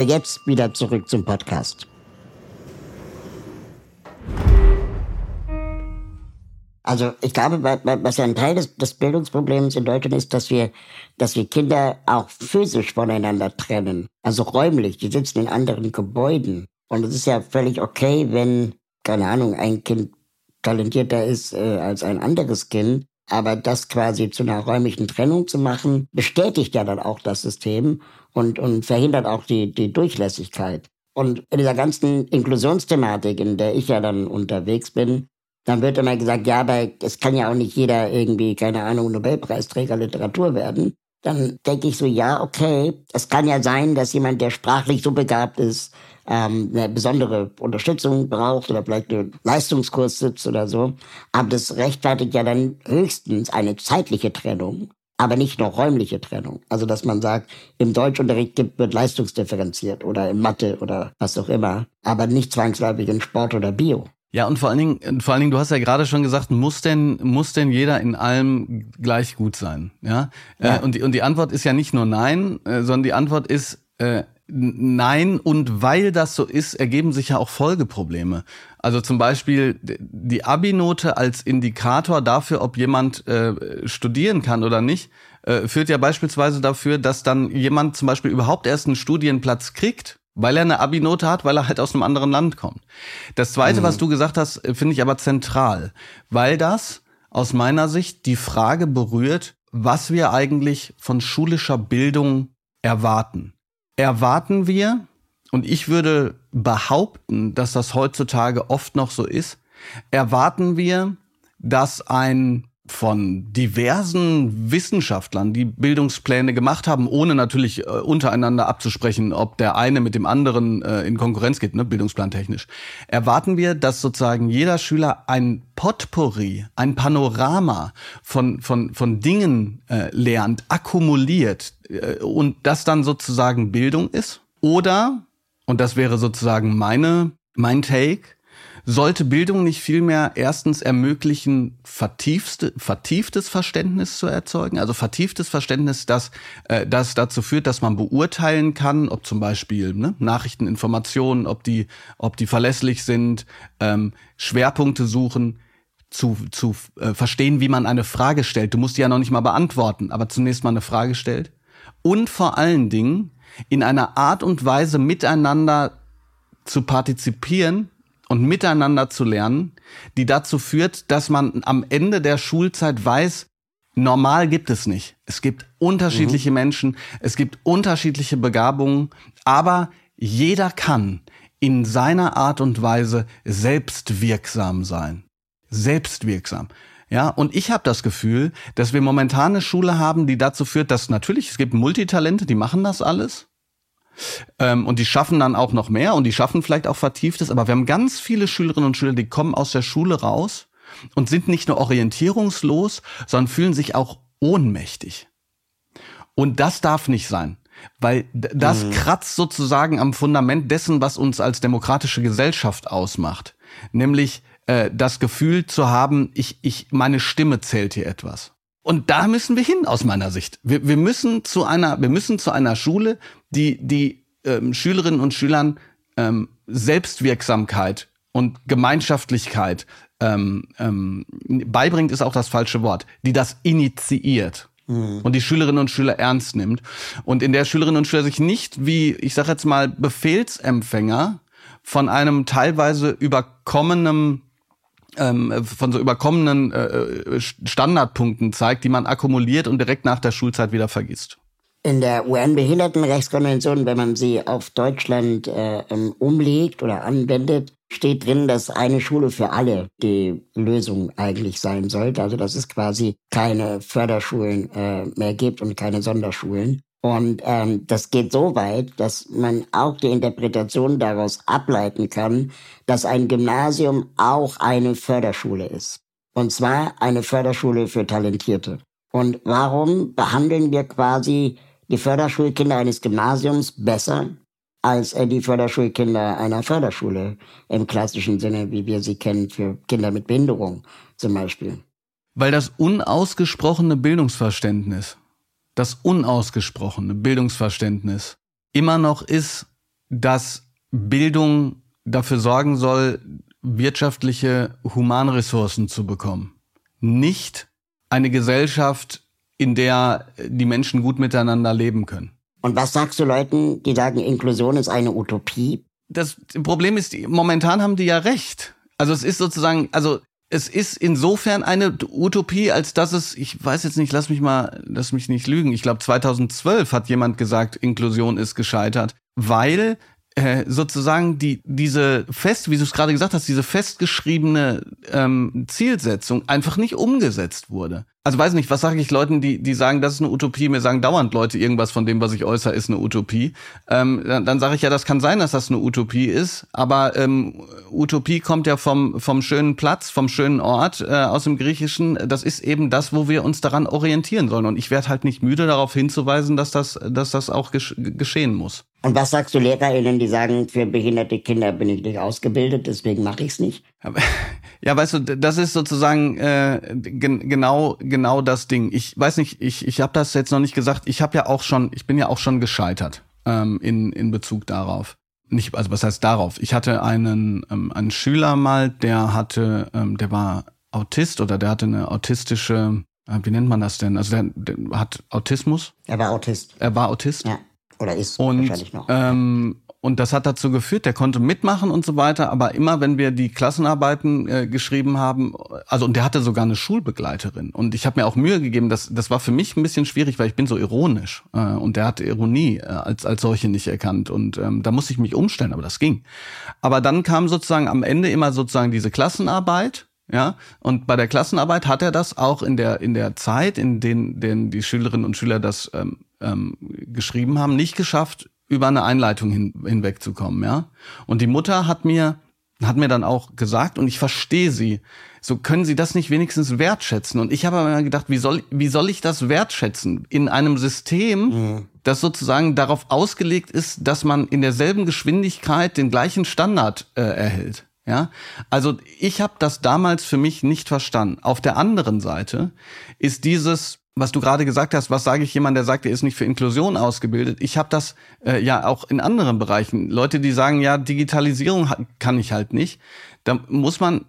Jetzt wieder zurück zum Podcast. Also ich glaube, was ja ein Teil des, des, Bildungsproblems in Deutschland ist, dass wir, dass wir Kinder auch physisch voneinander trennen. Also räumlich. Die sitzen in anderen Gebäuden. Und es ist ja völlig okay, wenn, keine Ahnung, ein Kind talentierter ist äh, als ein anderes Kind. Aber das quasi zu einer räumlichen Trennung zu machen, bestätigt ja dann auch das System und, und verhindert auch die, die Durchlässigkeit. Und in dieser ganzen Inklusionsthematik, in der ich ja dann unterwegs bin, dann wird immer gesagt, ja, aber es kann ja auch nicht jeder irgendwie, keine Ahnung, Nobelpreisträger Literatur werden. Dann denke ich so, ja, okay, es kann ja sein, dass jemand, der sprachlich so begabt ist, ähm, eine besondere Unterstützung braucht oder vielleicht einen Leistungskurs sitzt oder so. Aber das rechtfertigt ja dann höchstens eine zeitliche Trennung aber nicht nur räumliche Trennung. Also dass man sagt, im Deutschunterricht gibt, wird leistungsdifferenziert oder im Mathe oder was auch immer, aber nicht zwangsläufig in Sport oder Bio. Ja, und vor allen Dingen, vor allen Dingen, du hast ja gerade schon gesagt, muss denn, muss denn jeder in allem gleich gut sein? Ja. ja. Äh, und, die, und die Antwort ist ja nicht nur nein, äh, sondern die Antwort ist, äh, Nein, und weil das so ist, ergeben sich ja auch Folgeprobleme. Also zum Beispiel die Abi-Note als Indikator dafür, ob jemand äh, studieren kann oder nicht, äh, führt ja beispielsweise dafür, dass dann jemand zum Beispiel überhaupt erst einen Studienplatz kriegt, weil er eine Abi-Note hat, weil er halt aus einem anderen Land kommt. Das Zweite, mhm. was du gesagt hast, finde ich aber zentral, weil das aus meiner Sicht die Frage berührt, was wir eigentlich von schulischer Bildung erwarten erwarten wir, und ich würde behaupten, dass das heutzutage oft noch so ist, erwarten wir, dass ein von diversen Wissenschaftlern, die Bildungspläne gemacht haben, ohne natürlich äh, untereinander abzusprechen, ob der eine mit dem anderen äh, in Konkurrenz geht, ne, bildungsplantechnisch, erwarten wir, dass sozusagen jeder Schüler ein Potpourri, ein Panorama von, von, von Dingen äh, lernt, akkumuliert äh, und das dann sozusagen Bildung ist. Oder, und das wäre sozusagen meine, mein Take, sollte Bildung nicht vielmehr erstens ermöglichen, vertiefste, vertieftes Verständnis zu erzeugen? Also vertieftes Verständnis, das, äh, das dazu führt, dass man beurteilen kann, ob zum Beispiel ne, Nachrichteninformationen, ob die, ob die verlässlich sind, ähm, Schwerpunkte suchen, zu, zu äh, verstehen, wie man eine Frage stellt. Du musst die ja noch nicht mal beantworten, aber zunächst mal eine Frage stellt. Und vor allen Dingen in einer Art und Weise miteinander zu partizipieren und miteinander zu lernen, die dazu führt, dass man am Ende der Schulzeit weiß, normal gibt es nicht. Es gibt unterschiedliche mhm. Menschen, es gibt unterschiedliche Begabungen, aber jeder kann in seiner Art und Weise selbstwirksam sein. Selbstwirksam. Ja, und ich habe das Gefühl, dass wir momentan eine Schule haben, die dazu führt, dass natürlich, es gibt Multitalente, die machen das alles. Ähm, und die schaffen dann auch noch mehr und die schaffen vielleicht auch Vertieftes, aber wir haben ganz viele Schülerinnen und Schüler, die kommen aus der Schule raus und sind nicht nur orientierungslos, sondern fühlen sich auch ohnmächtig. Und das darf nicht sein. Weil das mhm. kratzt sozusagen am Fundament dessen, was uns als demokratische Gesellschaft ausmacht. Nämlich äh, das Gefühl zu haben, ich, ich, meine Stimme zählt hier etwas. Und da müssen wir hin, aus meiner Sicht. Wir, wir müssen zu einer, wir müssen zu einer Schule, die die ähm, Schülerinnen und Schülern ähm, Selbstwirksamkeit und Gemeinschaftlichkeit ähm, ähm, beibringt, ist auch das falsche Wort, die das initiiert mhm. und die Schülerinnen und Schüler ernst nimmt und in der Schülerinnen und Schüler sich nicht wie, ich sage jetzt mal, Befehlsempfänger von einem teilweise überkommenen ähm, von so überkommenen äh, äh, Standardpunkten zeigt, die man akkumuliert und direkt nach der Schulzeit wieder vergisst. In der UN-Behindertenrechtskonvention, wenn man sie auf Deutschland äh, ähm, umlegt oder anwendet, steht drin, dass eine Schule für alle die Lösung eigentlich sein sollte. Also dass es quasi keine Förderschulen äh, mehr gibt und keine Sonderschulen. Und ähm, das geht so weit, dass man auch die Interpretation daraus ableiten kann, dass ein Gymnasium auch eine Förderschule ist. Und zwar eine Förderschule für Talentierte. Und warum behandeln wir quasi die Förderschulkinder eines Gymnasiums besser als äh, die Förderschulkinder einer Förderschule im klassischen Sinne, wie wir sie kennen für Kinder mit Behinderung zum Beispiel? Weil das unausgesprochene Bildungsverständnis das unausgesprochene Bildungsverständnis immer noch ist, dass Bildung dafür sorgen soll, wirtschaftliche Humanressourcen zu bekommen. Nicht eine Gesellschaft, in der die Menschen gut miteinander leben können. Und was sagst du Leuten, die sagen, Inklusion ist eine Utopie? Das Problem ist, momentan haben die ja recht. Also es ist sozusagen, also es ist insofern eine Utopie, als dass es, ich weiß jetzt nicht, lass mich mal, lass mich nicht lügen. Ich glaube, 2012 hat jemand gesagt, Inklusion ist gescheitert, weil äh, sozusagen die diese fest, wie du es gerade gesagt hast, diese festgeschriebene ähm, Zielsetzung einfach nicht umgesetzt wurde. Also weiß nicht, was sage ich Leuten, die die sagen, das ist eine Utopie. Mir sagen dauernd Leute irgendwas von dem, was ich äußere, ist eine Utopie. Ähm, dann, dann sage ich ja, das kann sein, dass das eine Utopie ist, aber ähm, Utopie kommt ja vom vom schönen Platz, vom schönen Ort äh, aus dem Griechischen. Das ist eben das, wo wir uns daran orientieren sollen. Und ich werde halt nicht müde, darauf hinzuweisen, dass das dass das auch gesch geschehen muss. Und was sagst du LehrerInnen, die sagen, für behinderte Kinder bin ich nicht ausgebildet, deswegen mache ich es nicht? Ja, weißt du, das ist sozusagen äh, gen genau genau das Ding. Ich weiß nicht, ich ich habe das jetzt noch nicht gesagt. Ich habe ja auch schon, ich bin ja auch schon gescheitert ähm, in in Bezug darauf. Nicht, also was heißt darauf? Ich hatte einen ähm, einen Schüler mal, der hatte, ähm, der war Autist oder der hatte eine autistische, äh, wie nennt man das denn? Also der, der hat Autismus. Er war Autist. Er war Autist. Ja. Oder ist und, wahrscheinlich noch. Ähm, und das hat dazu geführt, der konnte mitmachen und so weiter, aber immer wenn wir die Klassenarbeiten äh, geschrieben haben, also und der hatte sogar eine Schulbegleiterin. Und ich habe mir auch Mühe gegeben, das das war für mich ein bisschen schwierig, weil ich bin so ironisch äh, und der hatte Ironie äh, als als solche nicht erkannt. Und ähm, da musste ich mich umstellen, aber das ging. Aber dann kam sozusagen am Ende immer sozusagen diese Klassenarbeit ja, und bei der Klassenarbeit hat er das auch in der in der Zeit, in den, den die Schülerinnen und Schüler das ähm, ähm, geschrieben haben, nicht geschafft, über eine Einleitung hin, hinwegzukommen, ja. Und die Mutter hat mir hat mir dann auch gesagt und ich verstehe sie. So können Sie das nicht wenigstens wertschätzen? Und ich habe aber gedacht, wie soll wie soll ich das wertschätzen in einem System, mhm. das sozusagen darauf ausgelegt ist, dass man in derselben Geschwindigkeit den gleichen Standard äh, erhält? Ja, also ich habe das damals für mich nicht verstanden. Auf der anderen Seite ist dieses, was du gerade gesagt hast, was sage ich jemand, der sagt, er ist nicht für Inklusion ausgebildet. Ich habe das äh, ja auch in anderen Bereichen. Leute, die sagen, ja, Digitalisierung kann ich halt nicht. Da muss man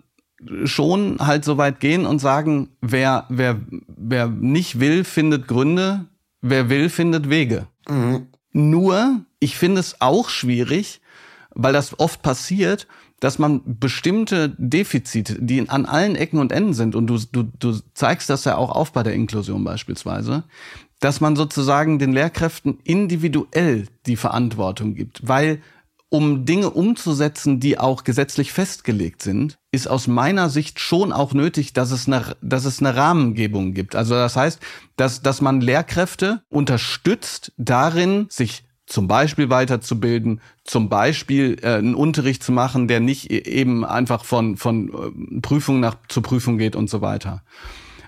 schon halt so weit gehen und sagen, wer wer wer nicht will, findet Gründe, wer will, findet Wege. Mhm. Nur, ich finde es auch schwierig, weil das oft passiert, dass man bestimmte Defizite, die an allen Ecken und Enden sind, und du, du, du zeigst das ja auch auf bei der Inklusion beispielsweise, dass man sozusagen den Lehrkräften individuell die Verantwortung gibt, weil um Dinge umzusetzen, die auch gesetzlich festgelegt sind, ist aus meiner Sicht schon auch nötig, dass es eine, dass es eine Rahmengebung gibt. Also das heißt, dass, dass man Lehrkräfte unterstützt darin, sich zum Beispiel weiterzubilden, zum Beispiel äh, einen Unterricht zu machen, der nicht e-, eben einfach von, von äh, Prüfung nach zur Prüfung geht und so weiter.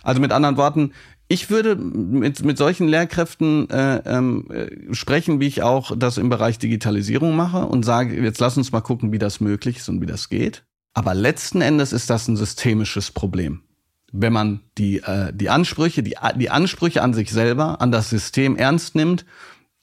Also mit anderen Worten, ich würde mit, mit solchen Lehrkräften äh, ähm, äh, sprechen, wie ich auch das im Bereich Digitalisierung mache und sage, jetzt lass uns mal gucken, wie das möglich ist und wie das geht. Aber letzten Endes ist das ein systemisches Problem. Wenn man die, äh, die Ansprüche, die, die Ansprüche an sich selber, an das System ernst nimmt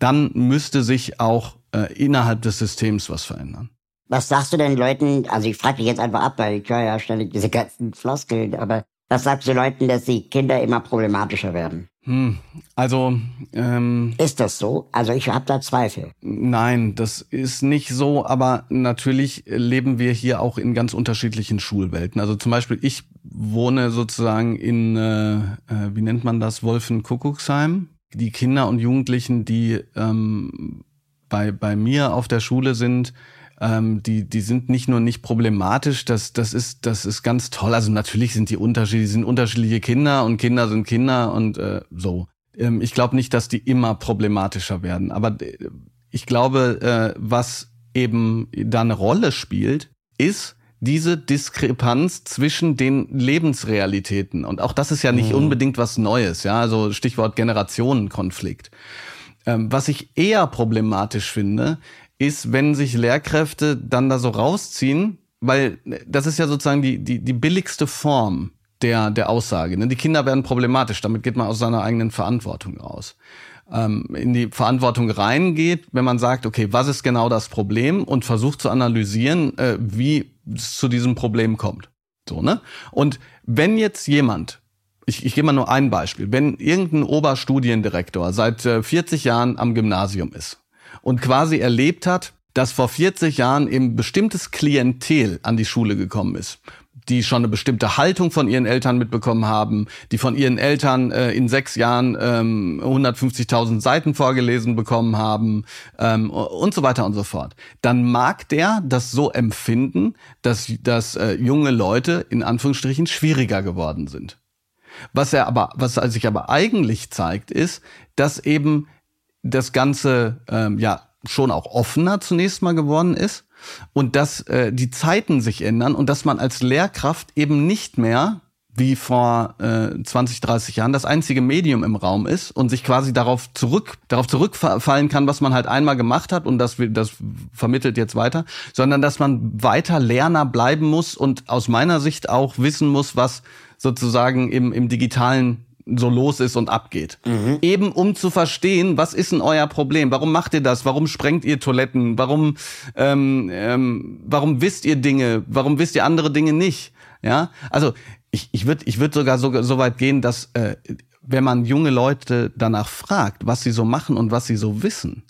dann müsste sich auch äh, innerhalb des Systems was verändern. Was sagst du denn Leuten, also ich frage dich jetzt einfach ab, weil ich höre ja ständig diese ganzen Floskeln, aber was sagst du Leuten, dass die Kinder immer problematischer werden? Hm, also ähm, ist das so? Also ich habe da Zweifel. Nein, das ist nicht so, aber natürlich leben wir hier auch in ganz unterschiedlichen Schulwelten. Also zum Beispiel ich wohne sozusagen in, äh, äh wie nennt man das, Wolfenkuckucksheim die Kinder und Jugendlichen, die ähm, bei, bei mir auf der Schule sind, ähm, die, die sind nicht nur nicht problematisch, das, das, ist, das ist ganz toll. Also natürlich sind die unterschiedlich, sind unterschiedliche Kinder und Kinder sind Kinder und äh, so. Ähm, ich glaube nicht, dass die immer problematischer werden. Aber äh, ich glaube, äh, was eben da eine Rolle spielt, ist, diese Diskrepanz zwischen den Lebensrealitäten. Und auch das ist ja nicht mhm. unbedingt was Neues, ja, also Stichwort Generationenkonflikt. Ähm, was ich eher problematisch finde, ist, wenn sich Lehrkräfte dann da so rausziehen, weil das ist ja sozusagen die, die, die billigste Form der, der Aussage. Ne? Die Kinder werden problematisch, damit geht man aus seiner eigenen Verantwortung raus ähm, in die Verantwortung reingeht, wenn man sagt, okay, was ist genau das Problem und versucht zu analysieren, äh, wie es zu diesem Problem kommt. So, ne? Und wenn jetzt jemand, ich, ich gebe mal nur ein Beispiel, wenn irgendein Oberstudiendirektor seit äh, 40 Jahren am Gymnasium ist und quasi erlebt hat, dass vor 40 Jahren eben bestimmtes Klientel an die Schule gekommen ist die schon eine bestimmte Haltung von ihren Eltern mitbekommen haben, die von ihren Eltern äh, in sechs Jahren ähm, 150.000 Seiten vorgelesen bekommen haben ähm, und so weiter und so fort, dann mag der das so empfinden, dass, dass äh, junge Leute in Anführungsstrichen schwieriger geworden sind. Was er aber, was sich aber eigentlich zeigt, ist, dass eben das Ganze ähm, ja schon auch offener zunächst mal geworden ist und dass äh, die Zeiten sich ändern und dass man als Lehrkraft eben nicht mehr wie vor äh, 20, 30 Jahren das einzige Medium im Raum ist und sich quasi darauf zurück darauf zurückfallen kann, was man halt einmal gemacht hat und das das vermittelt jetzt weiter, sondern dass man weiter Lerner bleiben muss und aus meiner Sicht auch wissen muss, was sozusagen im im digitalen so los ist und abgeht. Mhm. Eben um zu verstehen, was ist denn euer Problem? Warum macht ihr das? Warum sprengt ihr Toiletten? Warum, ähm, ähm, warum wisst ihr Dinge? Warum wisst ihr andere Dinge nicht? Ja, also ich, ich würde ich würd sogar so, so weit gehen, dass äh, wenn man junge Leute danach fragt, was sie so machen und was sie so wissen,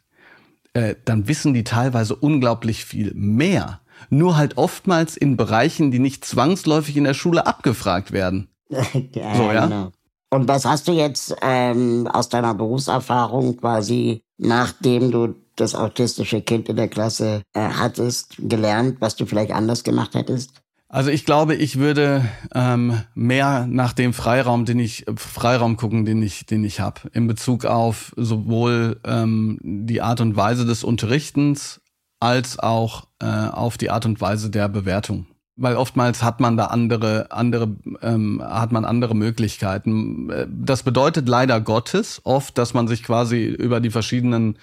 äh, dann wissen die teilweise unglaublich viel mehr. Nur halt oftmals in Bereichen, die nicht zwangsläufig in der Schule abgefragt werden. so, ja? Und was hast du jetzt ähm, aus deiner Berufserfahrung quasi, nachdem du das autistische Kind in der Klasse äh, hattest, gelernt, was du vielleicht anders gemacht hättest? Also ich glaube, ich würde ähm, mehr nach dem Freiraum, den ich Freiraum gucken, den ich, den ich habe, in Bezug auf sowohl ähm, die Art und Weise des Unterrichtens als auch äh, auf die Art und Weise der Bewertung weil oftmals hat man da andere, andere, ähm, hat man andere Möglichkeiten. Das bedeutet leider Gottes oft, dass man sich quasi über die verschiedenen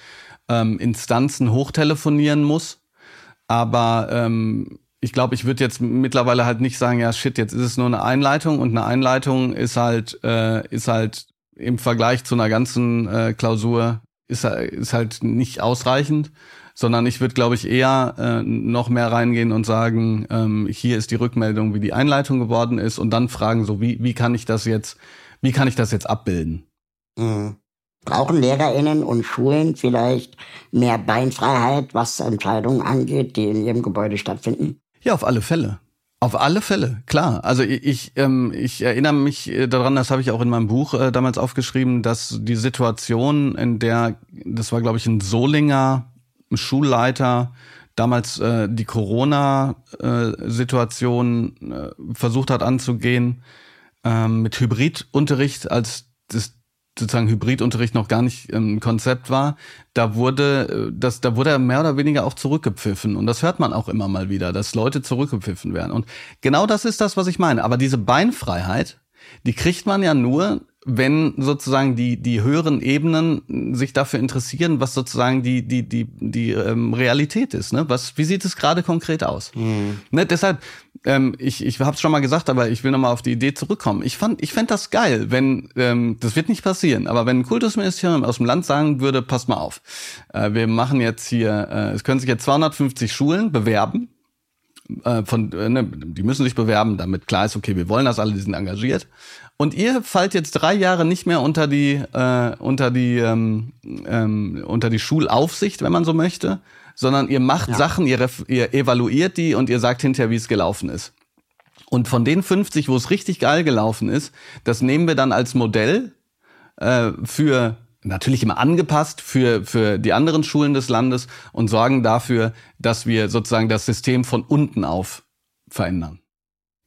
ähm, Instanzen hochtelefonieren muss. Aber ähm, ich glaube, ich würde jetzt mittlerweile halt nicht sagen, ja shit, jetzt ist es nur eine Einleitung und eine Einleitung ist halt äh, ist halt im Vergleich zu einer ganzen äh, Klausur ist, ist halt nicht ausreichend, sondern ich würde, glaube ich, eher äh, noch mehr reingehen und sagen, ähm, hier ist die Rückmeldung, wie die Einleitung geworden ist und dann fragen so, wie wie kann ich das jetzt, wie kann ich das jetzt abbilden? Mhm. Brauchen LehrerInnen und Schulen vielleicht mehr Beinfreiheit, was Entscheidungen angeht, die in ihrem Gebäude stattfinden? Ja, auf alle Fälle. Auf alle Fälle, klar. Also ich, ähm, ich erinnere mich äh, daran, das habe ich auch in meinem Buch äh, damals aufgeschrieben, dass die Situation, in der, das war glaube ich ein Solinger Schulleiter, damals äh, die Corona-Situation äh, versucht hat anzugehen, äh, mit Hybridunterricht als das sozusagen Hybridunterricht noch gar nicht ein ähm, Konzept war, da wurde äh, das, da wurde er mehr oder weniger auch zurückgepfiffen. Und das hört man auch immer mal wieder, dass Leute zurückgepfiffen werden. Und genau das ist das, was ich meine. Aber diese Beinfreiheit, die kriegt man ja nur, wenn sozusagen die die höheren Ebenen sich dafür interessieren, was sozusagen die die die die ähm, Realität ist. Ne? Was wie sieht es gerade konkret aus? Mhm. Ne, deshalb ähm, ich ich habe es schon mal gesagt, aber ich will noch mal auf die Idee zurückkommen. Ich fand ich fände das geil, wenn ähm, das wird nicht passieren, aber wenn ein Kultusministerium aus dem Land sagen würde, passt mal auf, äh, wir machen jetzt hier, äh, es können sich jetzt 250 Schulen bewerben äh, von, äh, ne, die müssen sich bewerben, damit klar ist, okay, wir wollen das alle, die sind engagiert. Und ihr fallt jetzt drei Jahre nicht mehr unter die äh, unter die ähm, ähm, unter die Schulaufsicht, wenn man so möchte, sondern ihr macht ja. Sachen, ihr, ihr evaluiert die und ihr sagt hinterher, wie es gelaufen ist. Und von den 50, wo es richtig geil gelaufen ist, das nehmen wir dann als Modell äh, für natürlich immer angepasst für für die anderen Schulen des Landes und sorgen dafür, dass wir sozusagen das System von unten auf verändern.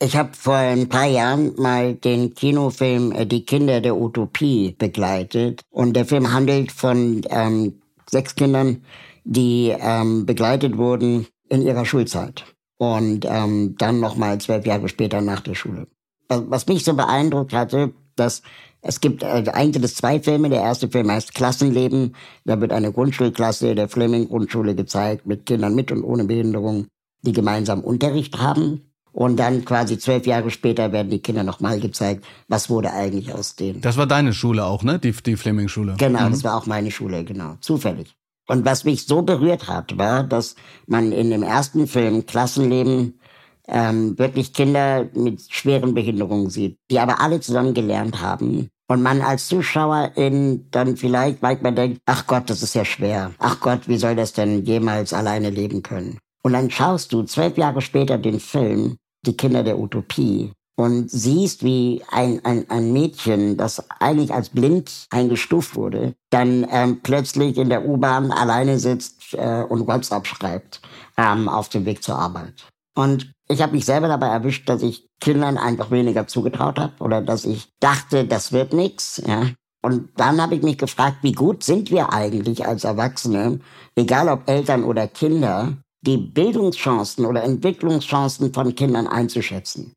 Ich habe vor ein paar Jahren mal den Kinofilm äh, Die Kinder der Utopie begleitet. Und der Film handelt von ähm, sechs Kindern, die ähm, begleitet wurden in ihrer Schulzeit. Und ähm, dann nochmal zwölf Jahre später nach der Schule. Was mich so beeindruckt hatte, dass es gibt äh, eigentlich es zwei Filme. Der erste Film heißt Klassenleben. Da wird eine Grundschulklasse der Fleming Grundschule gezeigt mit Kindern mit und ohne Behinderung, die gemeinsam Unterricht haben. Und dann quasi zwölf Jahre später werden die Kinder nochmal gezeigt, was wurde eigentlich aus denen. Das war deine Schule auch, ne? Die, die Fleming-Schule. Genau, mhm. das war auch meine Schule, genau. Zufällig. Und was mich so berührt hat, war, dass man in dem ersten Film Klassenleben ähm, wirklich Kinder mit schweren Behinderungen sieht, die aber alle zusammen gelernt haben. Und man als Zuschauerin dann vielleicht manchmal denkt, ach Gott, das ist ja schwer. Ach Gott, wie soll das denn jemals alleine leben können? Und dann schaust du zwölf Jahre später den Film Die Kinder der Utopie und siehst, wie ein, ein, ein Mädchen, das eigentlich als blind eingestuft wurde, dann ähm, plötzlich in der U-Bahn alleine sitzt äh, und WhatsApp schreibt ähm, auf dem Weg zur Arbeit. Und ich habe mich selber dabei erwischt, dass ich Kindern einfach weniger zugetraut habe oder dass ich dachte, das wird nix. Ja. Und dann habe ich mich gefragt, wie gut sind wir eigentlich als Erwachsene, egal ob Eltern oder Kinder, die Bildungschancen oder Entwicklungschancen von Kindern einzuschätzen?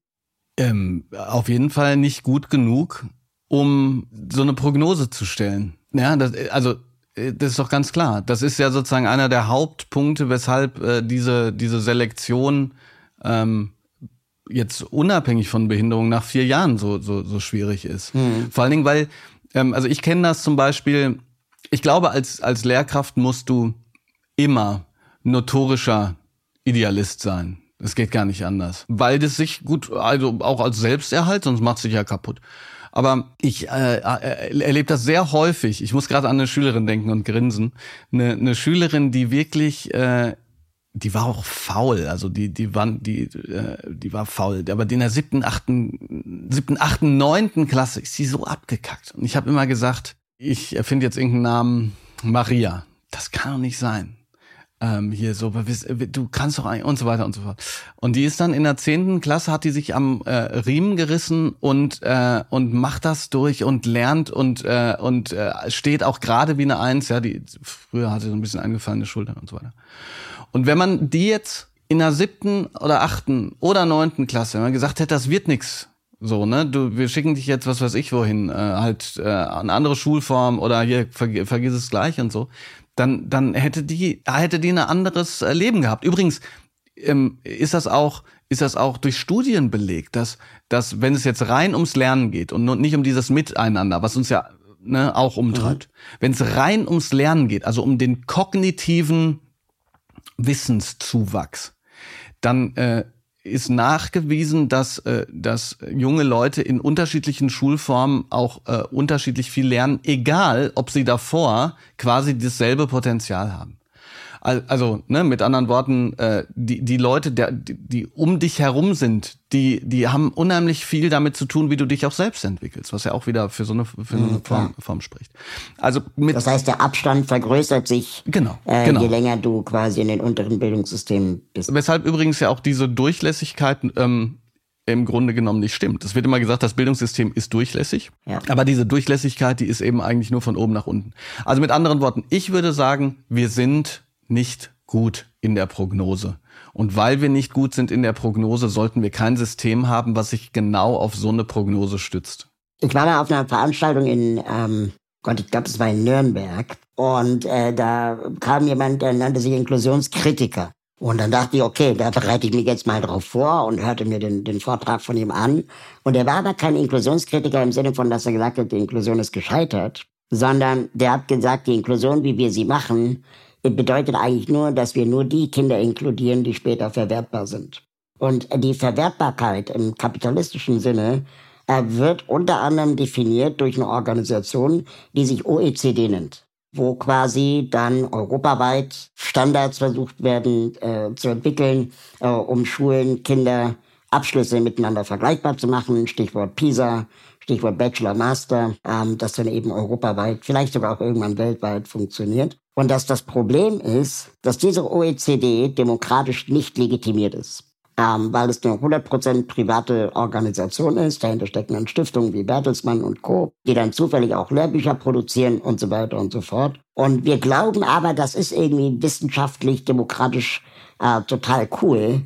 Ähm, auf jeden Fall nicht gut genug, um so eine Prognose zu stellen. Ja, das, also äh, das ist doch ganz klar. Das ist ja sozusagen einer der Hauptpunkte, weshalb äh, diese diese Selektion ähm, jetzt unabhängig von Behinderung nach vier Jahren so so so schwierig ist. Mhm. Vor allen Dingen, weil ähm, also ich kenne das zum Beispiel. Ich glaube, als als Lehrkraft musst du immer notorischer Idealist sein. Es geht gar nicht anders. Weil das sich gut, also auch als Selbsterhalt, sonst macht sich ja kaputt. Aber ich äh, äh, erlebe das sehr häufig. Ich muss gerade an eine Schülerin denken und grinsen. Eine, eine Schülerin, die wirklich, äh, die war auch faul. Also die, die war, die, äh, die war faul. Aber in der siebten, achten, siebten, achten, neunten Klasse ist sie so abgekackt. Und ich habe immer gesagt, ich erfinde jetzt irgendeinen Namen Maria. Das kann doch nicht sein ähm, hier so, du kannst doch eigentlich und so weiter und so fort. Und die ist dann in der zehnten Klasse, hat die sich am äh, Riemen gerissen und äh, und macht das durch und lernt und äh, und äh, steht auch gerade wie eine Eins. Ja, die früher hatte so ein bisschen eingefallene Schultern und so weiter. Und wenn man die jetzt in der siebten oder achten oder neunten Klasse, wenn man gesagt hätte, das wird nix, so, ne? Du, wir schicken dich jetzt, was weiß ich wohin, äh, halt äh, eine andere Schulform oder hier verg vergiss es gleich und so dann, dann hätte die, hätte die ein anderes äh, Leben gehabt. Übrigens, ähm, ist das auch ist das auch durch Studien belegt, dass dass wenn es jetzt rein ums Lernen geht und nicht um dieses Miteinander, was uns ja ne, auch umtreibt, mhm. wenn es rein ums Lernen geht, also um den kognitiven Wissenszuwachs, dann äh, ist nachgewiesen, dass, äh, dass junge Leute in unterschiedlichen Schulformen auch äh, unterschiedlich viel lernen, egal ob sie davor quasi dasselbe Potenzial haben. Also, ne, mit anderen Worten, äh, die, die Leute, der, die, die um dich herum sind, die, die haben unheimlich viel damit zu tun, wie du dich auch selbst entwickelst, was ja auch wieder für so eine, für so eine mhm, Form, Form spricht. Also mit das heißt, der Abstand vergrößert sich, genau, äh, genau. je länger du quasi in den unteren Bildungssystemen bist. Weshalb übrigens ja auch diese Durchlässigkeit ähm, im Grunde genommen nicht stimmt. Es wird immer gesagt, das Bildungssystem ist durchlässig, ja. aber diese Durchlässigkeit, die ist eben eigentlich nur von oben nach unten. Also mit anderen Worten, ich würde sagen, wir sind nicht gut in der Prognose. Und weil wir nicht gut sind in der Prognose, sollten wir kein System haben, was sich genau auf so eine Prognose stützt. Ich war mal auf einer Veranstaltung in, ähm, Gott, ich glaube, es war in Nürnberg. Und äh, da kam jemand, der nannte sich Inklusionskritiker. Und dann dachte ich, okay, da bereite ich mich jetzt mal drauf vor und hörte mir den, den Vortrag von ihm an. Und er war aber kein Inklusionskritiker im Sinne von, dass er gesagt hat, die Inklusion ist gescheitert, sondern der hat gesagt, die Inklusion, wie wir sie machen, bedeutet eigentlich nur, dass wir nur die Kinder inkludieren, die später verwertbar sind. Und die Verwertbarkeit im kapitalistischen Sinne äh, wird unter anderem definiert durch eine Organisation, die sich OECD nennt, wo quasi dann europaweit Standards versucht werden äh, zu entwickeln, äh, um Schulen, Kinder, Abschlüsse miteinander vergleichbar zu machen. Stichwort PISA, Stichwort Bachelor, Master, ähm, das dann eben europaweit, vielleicht sogar auch irgendwann weltweit funktioniert. Und dass das Problem ist, dass diese OECD demokratisch nicht legitimiert ist. Ähm, weil es eine 100% private Organisation ist. Dahinter stecken dann Stiftungen wie Bertelsmann und Co., die dann zufällig auch Lehrbücher produzieren und so weiter und so fort. Und wir glauben aber, das ist irgendwie wissenschaftlich, demokratisch äh, total cool.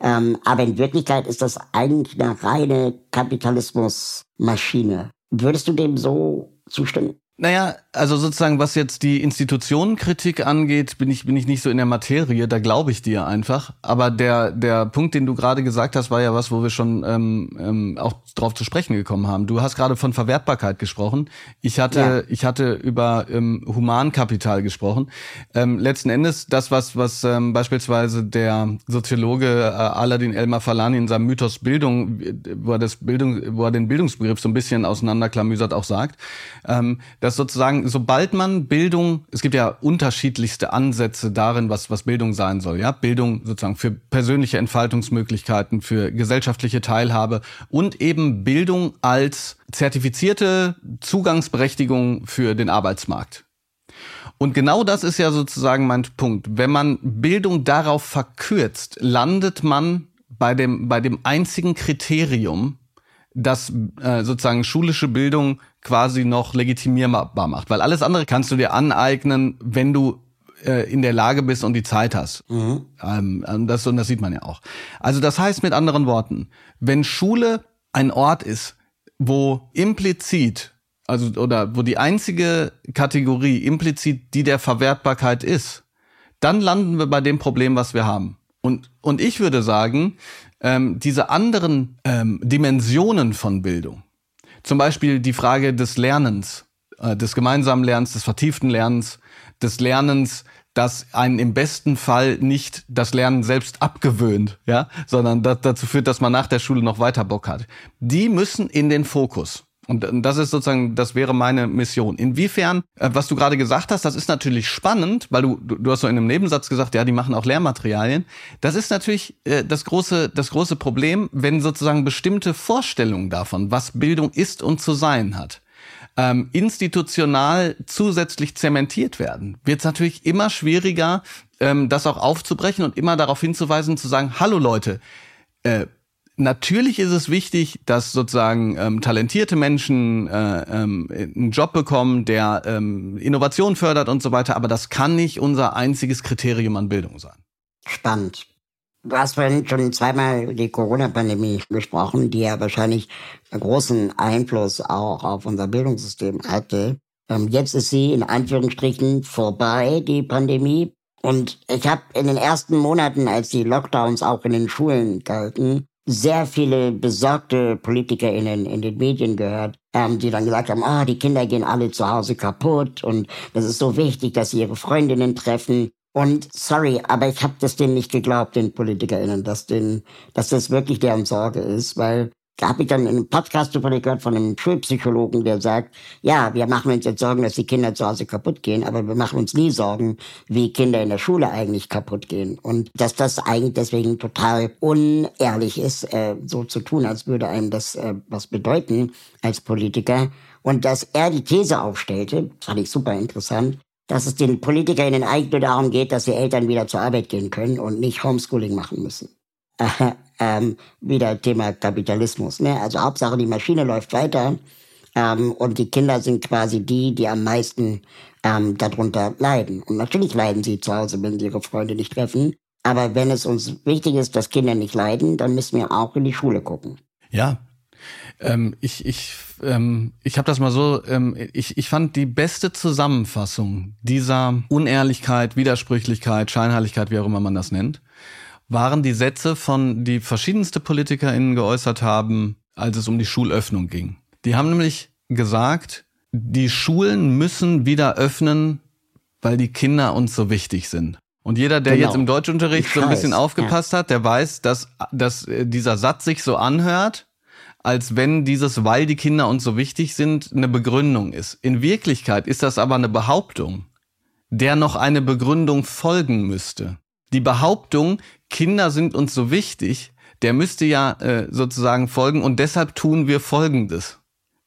Ähm, aber in Wirklichkeit ist das eigentlich eine reine Kapitalismusmaschine. Würdest du dem so zustimmen? Naja, also sozusagen, was jetzt die Institutionenkritik angeht, bin ich, bin ich nicht so in der Materie, da glaube ich dir einfach. Aber der, der Punkt, den du gerade gesagt hast, war ja was, wo wir schon ähm, ähm, auch drauf zu sprechen gekommen haben. Du hast gerade von Verwertbarkeit gesprochen. Ich hatte, ja. ich hatte über ähm, Humankapital gesprochen. Ähm, letzten Endes, das, was, was ähm, beispielsweise der Soziologe äh, Aladin Elmar Falani in seinem Mythos Bildung, wo er, das Bildung, wo er den Bildungsbegriff so ein bisschen auseinanderklamüsert auch sagt, ähm, dass sozusagen, sobald man Bildung, es gibt ja unterschiedlichste Ansätze darin, was, was Bildung sein soll, ja, Bildung sozusagen für persönliche Entfaltungsmöglichkeiten, für gesellschaftliche Teilhabe und eben Bildung als zertifizierte Zugangsberechtigung für den Arbeitsmarkt. Und genau das ist ja sozusagen mein Punkt. Wenn man Bildung darauf verkürzt, landet man bei dem, bei dem einzigen Kriterium, das äh, sozusagen schulische Bildung quasi noch legitimierbar macht. Weil alles andere kannst du dir aneignen, wenn du äh, in der Lage bist und die Zeit hast. Mhm. Ähm, das, und das sieht man ja auch. Also das heißt mit anderen Worten, wenn Schule ein Ort ist, wo implizit, also oder wo die einzige Kategorie implizit die der Verwertbarkeit ist, dann landen wir bei dem Problem, was wir haben. Und, und ich würde sagen, ähm, diese anderen ähm, Dimensionen von Bildung, zum Beispiel die Frage des Lernens, äh, des gemeinsamen Lernens, des vertieften Lernens, des Lernens, das einen im besten Fall nicht das Lernen selbst abgewöhnt, ja, sondern das dazu führt, dass man nach der Schule noch weiter Bock hat. Die müssen in den Fokus. Und das ist sozusagen, das wäre meine Mission. Inwiefern, äh, was du gerade gesagt hast, das ist natürlich spannend, weil du, du, hast so in einem Nebensatz gesagt, ja, die machen auch Lehrmaterialien. Das ist natürlich äh, das große, das große Problem, wenn sozusagen bestimmte Vorstellungen davon, was Bildung ist und zu sein hat, ähm, institutional zusätzlich zementiert werden, wird es natürlich immer schwieriger, ähm, das auch aufzubrechen und immer darauf hinzuweisen, zu sagen, hallo Leute, äh, Natürlich ist es wichtig, dass sozusagen ähm, talentierte Menschen äh, ähm, einen Job bekommen, der ähm, Innovation fördert und so weiter, aber das kann nicht unser einziges Kriterium an Bildung sein. Spannend. Du hast vorhin schon zweimal die Corona-Pandemie gesprochen, die ja wahrscheinlich einen großen Einfluss auch auf unser Bildungssystem hatte. Ähm, jetzt ist sie in Anführungsstrichen vorbei, die Pandemie. Und ich habe in den ersten Monaten, als die Lockdowns auch in den Schulen galten, sehr viele besorgte PolitikerInnen in den Medien gehört, ähm, die dann gesagt haben, oh, die Kinder gehen alle zu Hause kaputt und das ist so wichtig, dass sie ihre Freundinnen treffen. Und sorry, aber ich habe das denen nicht geglaubt, den PolitikerInnen, dass, den, dass das wirklich deren Sorge ist, weil da habe ich dann in einem Podcast darüber gehört von einem Schulpsychologen, der sagt, ja, wir machen uns jetzt Sorgen, dass die Kinder zu Hause kaputt gehen, aber wir machen uns nie Sorgen, wie Kinder in der Schule eigentlich kaputt gehen. Und dass das eigentlich deswegen total unehrlich ist, äh, so zu tun, als würde einem das äh, was bedeuten als Politiker. Und dass er die These aufstellte, fand ich super interessant, dass es den PolitikerInnen eigentlich nur darum geht, dass die Eltern wieder zur Arbeit gehen können und nicht Homeschooling machen müssen. ähm, wieder Thema Kapitalismus. Ne? Also Hauptsache die Maschine läuft weiter ähm, und die Kinder sind quasi die, die am meisten ähm, darunter leiden. Und natürlich leiden sie zu Hause, wenn sie ihre Freunde nicht treffen. Aber wenn es uns wichtig ist, dass Kinder nicht leiden, dann müssen wir auch in die Schule gucken. Ja, ähm, ich ich ähm, ich habe das mal so. Ähm, ich ich fand die beste Zusammenfassung dieser Unehrlichkeit, Widersprüchlichkeit, Scheinheiligkeit, wie auch immer man das nennt, waren die Sätze von die verschiedenste PolitikerInnen geäußert haben, als es um die Schulöffnung ging. Die haben nämlich gesagt, die Schulen müssen wieder öffnen, weil die Kinder uns so wichtig sind. Und jeder, der genau. jetzt im Deutschunterricht so ein bisschen aufgepasst ja. hat, der weiß, dass, dass äh, dieser Satz sich so anhört, als wenn dieses, weil die Kinder uns so wichtig sind, eine Begründung ist. In Wirklichkeit ist das aber eine Behauptung, der noch eine Begründung folgen müsste. Die Behauptung, Kinder sind uns so wichtig, der müsste ja äh, sozusagen folgen und deshalb tun wir Folgendes.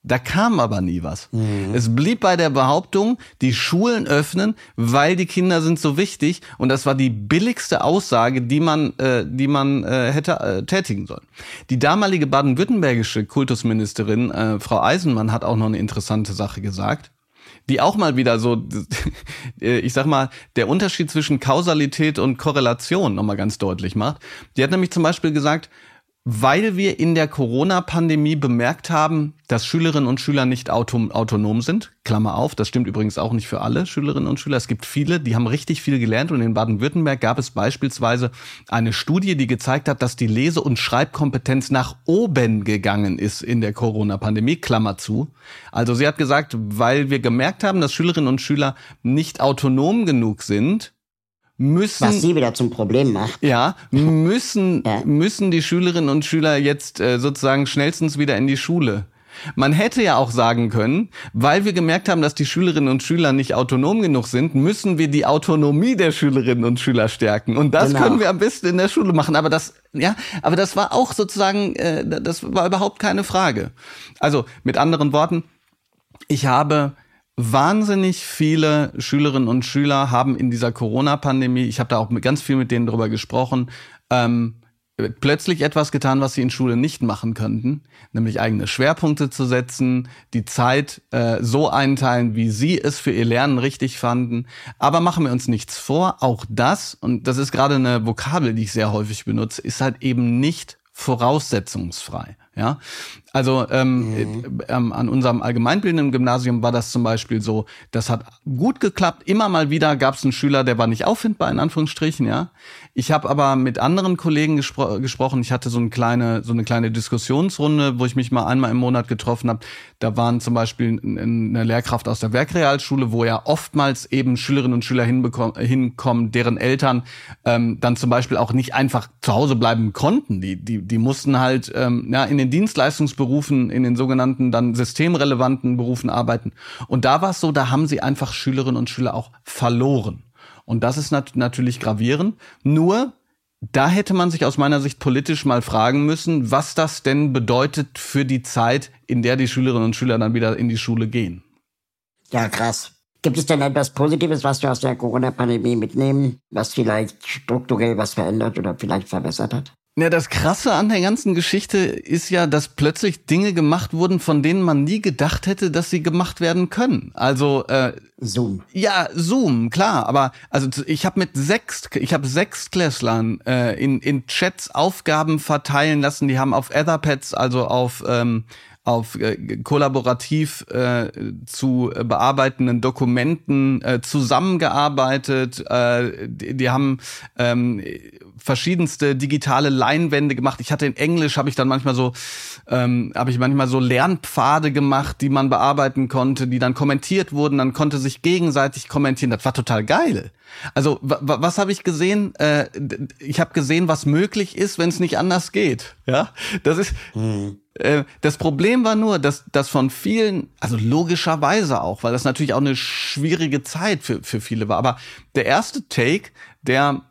Da kam aber nie was. Mhm. Es blieb bei der Behauptung, die Schulen öffnen, weil die Kinder sind so wichtig. Und das war die billigste Aussage, die man, äh, die man äh, hätte äh, tätigen sollen. Die damalige baden-württembergische Kultusministerin, äh, Frau Eisenmann, hat auch noch eine interessante Sache gesagt die auch mal wieder so, ich sag mal, der Unterschied zwischen Kausalität und Korrelation nochmal ganz deutlich macht. Die hat nämlich zum Beispiel gesagt, weil wir in der Corona-Pandemie bemerkt haben, dass Schülerinnen und Schüler nicht autonom sind. Klammer auf, das stimmt übrigens auch nicht für alle Schülerinnen und Schüler. Es gibt viele, die haben richtig viel gelernt und in Baden-Württemberg gab es beispielsweise eine Studie, die gezeigt hat, dass die Lese- und Schreibkompetenz nach oben gegangen ist in der Corona-Pandemie. Klammer zu. Also sie hat gesagt, weil wir gemerkt haben, dass Schülerinnen und Schüler nicht autonom genug sind, müssen. Was sie wieder zum Problem macht. Ja, müssen, ja. müssen die Schülerinnen und Schüler jetzt äh, sozusagen schnellstens wieder in die Schule. Man hätte ja auch sagen können, weil wir gemerkt haben, dass die Schülerinnen und Schüler nicht autonom genug sind, müssen wir die Autonomie der Schülerinnen und Schüler stärken. Und das genau. können wir am besten in der Schule machen. Aber das, ja, aber das war auch sozusagen, äh, das war überhaupt keine Frage. Also mit anderen Worten, ich habe wahnsinnig viele Schülerinnen und Schüler haben in dieser Corona-Pandemie, ich habe da auch ganz viel mit denen drüber gesprochen, ähm, plötzlich etwas getan, was sie in Schule nicht machen könnten, nämlich eigene Schwerpunkte zu setzen, die Zeit äh, so einteilen, wie sie es für ihr Lernen richtig fanden. Aber machen wir uns nichts vor, auch das, und das ist gerade eine Vokabel, die ich sehr häufig benutze, ist halt eben nicht voraussetzungsfrei. Ja, also ähm, mhm. äh, ähm, an unserem allgemeinbildenden Gymnasium war das zum Beispiel so, das hat gut geklappt. Immer mal wieder gab es einen Schüler, der war nicht auffindbar, in Anführungsstrichen, ja. Ich habe aber mit anderen Kollegen gespro gesprochen. Ich hatte so eine kleine, so eine kleine Diskussionsrunde, wo ich mich mal einmal im Monat getroffen habe. Da waren zum Beispiel eine Lehrkraft aus der Werkrealschule, wo ja oftmals eben Schülerinnen und Schüler hinkommen, deren Eltern ähm, dann zum Beispiel auch nicht einfach zu Hause bleiben konnten. Die, die, die mussten halt ähm, ja, in den Dienstleistungsberufen, in den sogenannten dann systemrelevanten Berufen arbeiten. Und da war es so, da haben sie einfach Schülerinnen und Schüler auch verloren. Und das ist nat natürlich gravierend. Nur, da hätte man sich aus meiner Sicht politisch mal fragen müssen, was das denn bedeutet für die Zeit, in der die Schülerinnen und Schüler dann wieder in die Schule gehen. Ja, krass. Gibt es denn etwas Positives, was wir aus der Corona-Pandemie mitnehmen, was vielleicht strukturell was verändert oder vielleicht verbessert hat? Ja, das Krasse an der ganzen Geschichte ist ja, dass plötzlich Dinge gemacht wurden, von denen man nie gedacht hätte, dass sie gemacht werden können. Also äh, Zoom. Ja, Zoom, klar. Aber also ich habe mit sechs, ich habe sechs Klässlern äh, in in Chats Aufgaben verteilen lassen. Die haben auf Etherpads, also auf ähm, auf äh, kollaborativ äh, zu bearbeitenden Dokumenten äh, zusammengearbeitet. Äh, die, die haben ähm, verschiedenste digitale Leinwände gemacht. Ich hatte in Englisch habe ich dann manchmal so ähm, habe ich manchmal so Lernpfade gemacht, die man bearbeiten konnte, die dann kommentiert wurden. Dann konnte sich gegenseitig kommentieren. Das war total geil. Also was habe ich gesehen? Äh, ich habe gesehen, was möglich ist, wenn es nicht anders geht. Ja, das ist. Mhm. Äh, das Problem war nur, dass das von vielen, also logischerweise auch, weil das natürlich auch eine schwierige Zeit für für viele war. Aber der erste Take, der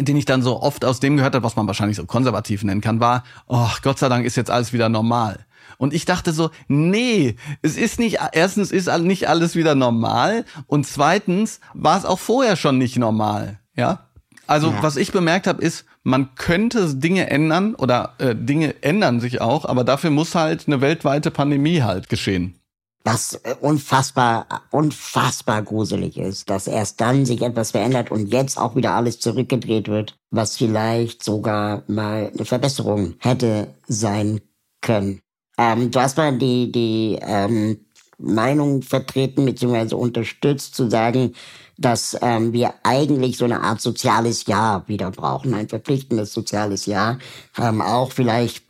den ich dann so oft aus dem gehört habe, was man wahrscheinlich so konservativ nennen kann, war, oh, Gott sei Dank ist jetzt alles wieder normal. Und ich dachte so, nee, es ist nicht, erstens ist nicht alles wieder normal und zweitens war es auch vorher schon nicht normal, ja. Also ja. was ich bemerkt habe, ist, man könnte Dinge ändern oder äh, Dinge ändern sich auch, aber dafür muss halt eine weltweite Pandemie halt geschehen. Was äh, unfassbar, unfassbar gruselig ist, dass erst dann sich etwas verändert und jetzt auch wieder alles zurückgedreht wird, was vielleicht sogar mal eine Verbesserung hätte sein können. Ähm, du hast mal die, die ähm, Meinung vertreten bzw. unterstützt zu sagen, dass ähm, wir eigentlich so eine Art soziales Jahr wieder brauchen, ein verpflichtendes soziales Jahr, ähm, auch vielleicht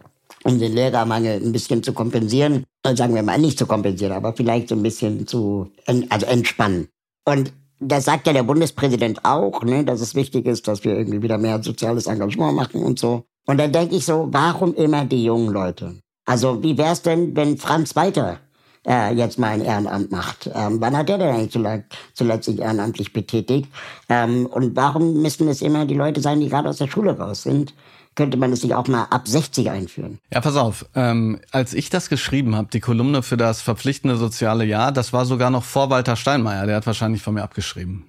um den Lehrermangel ein bisschen zu kompensieren, sagen wir mal nicht zu kompensieren, aber vielleicht so ein bisschen zu also entspannen. Und das sagt ja der Bundespräsident auch, ne, dass es wichtig ist, dass wir irgendwie wieder mehr soziales Engagement machen und so. Und dann denke ich so, warum immer die jungen Leute? Also wie wär's denn, wenn Franz Walter äh, jetzt mal ein Ehrenamt macht? Ähm, wann hat er denn eigentlich zuletzt, zuletzt sich ehrenamtlich betätigt? Ähm, und warum müssen es immer die Leute sein, die gerade aus der Schule raus sind? Könnte man es nicht auch mal ab 60 einführen? Ja, pass auf. Ähm, als ich das geschrieben habe, die Kolumne für das verpflichtende soziale Jahr, das war sogar noch vor Walter Steinmeier. Der hat wahrscheinlich von mir abgeschrieben.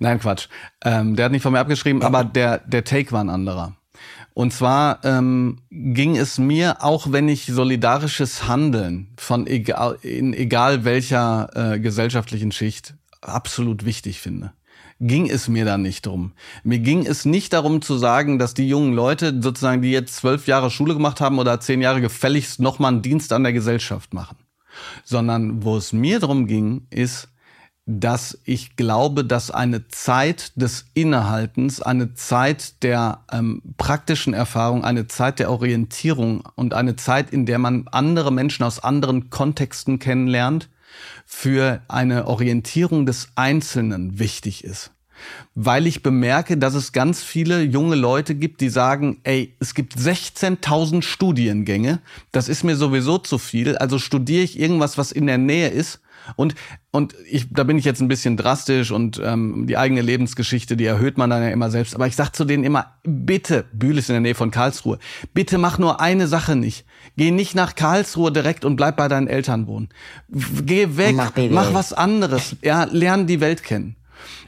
Nein, Quatsch. Ähm, der hat nicht von mir abgeschrieben, aber der, der Take war ein anderer. Und zwar ähm, ging es mir, auch wenn ich solidarisches Handeln von egal, in egal welcher äh, gesellschaftlichen Schicht absolut wichtig finde, ging es mir da nicht drum. Mir ging es nicht darum zu sagen, dass die jungen Leute sozusagen, die jetzt zwölf Jahre Schule gemacht haben oder zehn Jahre gefälligst nochmal einen Dienst an der Gesellschaft machen. Sondern wo es mir drum ging, ist, dass ich glaube, dass eine Zeit des Innehaltens, eine Zeit der ähm, praktischen Erfahrung, eine Zeit der Orientierung und eine Zeit, in der man andere Menschen aus anderen Kontexten kennenlernt, für eine Orientierung des Einzelnen wichtig ist. Weil ich bemerke, dass es ganz viele junge Leute gibt, die sagen, ey, es gibt 16.000 Studiengänge, das ist mir sowieso zu viel, also studiere ich irgendwas, was in der Nähe ist und, und ich, da bin ich jetzt ein bisschen drastisch und ähm, die eigene Lebensgeschichte, die erhöht man dann ja immer selbst. Aber ich sag zu denen immer, bitte, Bühl ist in der Nähe von Karlsruhe, bitte mach nur eine Sache nicht. Geh nicht nach Karlsruhe direkt und bleib bei deinen Eltern wohnen. Geh weg, mach, mach was anderes. Ja, lern die Welt kennen.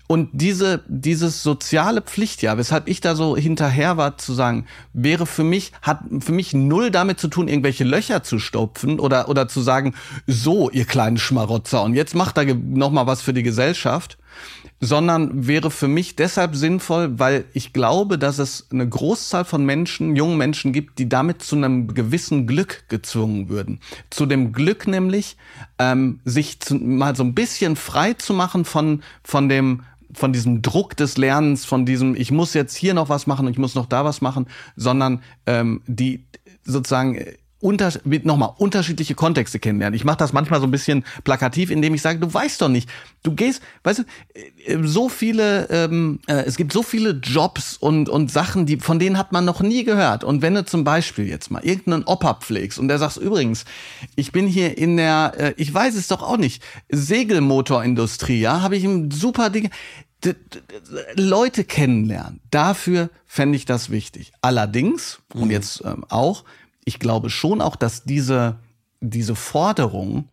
Und diese, dieses soziale Pflichtjahr, weshalb ich da so hinterher war zu sagen, wäre für mich, hat für mich null damit zu tun, irgendwelche Löcher zu stopfen oder, oder zu sagen, so, ihr kleinen Schmarotzer, und jetzt macht da noch mal was für die Gesellschaft, sondern wäre für mich deshalb sinnvoll, weil ich glaube, dass es eine Großzahl von Menschen, jungen Menschen gibt, die damit zu einem gewissen Glück gezwungen würden. Zu dem Glück nämlich, ähm, sich zu, mal so ein bisschen frei zu machen von, von dem von diesem Druck des Lernens, von diesem, ich muss jetzt hier noch was machen und ich muss noch da was machen, sondern ähm, die sozusagen äh, unter, nochmal unterschiedliche Kontexte kennenlernen. Ich mache das manchmal so ein bisschen plakativ, indem ich sage, du weißt doch nicht, du gehst, weißt du, äh, so viele, ähm, äh, es gibt so viele Jobs und und Sachen, die von denen hat man noch nie gehört. Und wenn du zum Beispiel jetzt mal irgendeinen Opa pflegst und der sagt übrigens, ich bin hier in der, äh, ich weiß es doch auch nicht, Segelmotorindustrie, ja, habe ich ein super Ding. Leute kennenlernen. Dafür fände ich das wichtig. Allerdings, mhm. und jetzt ähm, auch, ich glaube schon auch, dass diese, diese Forderung,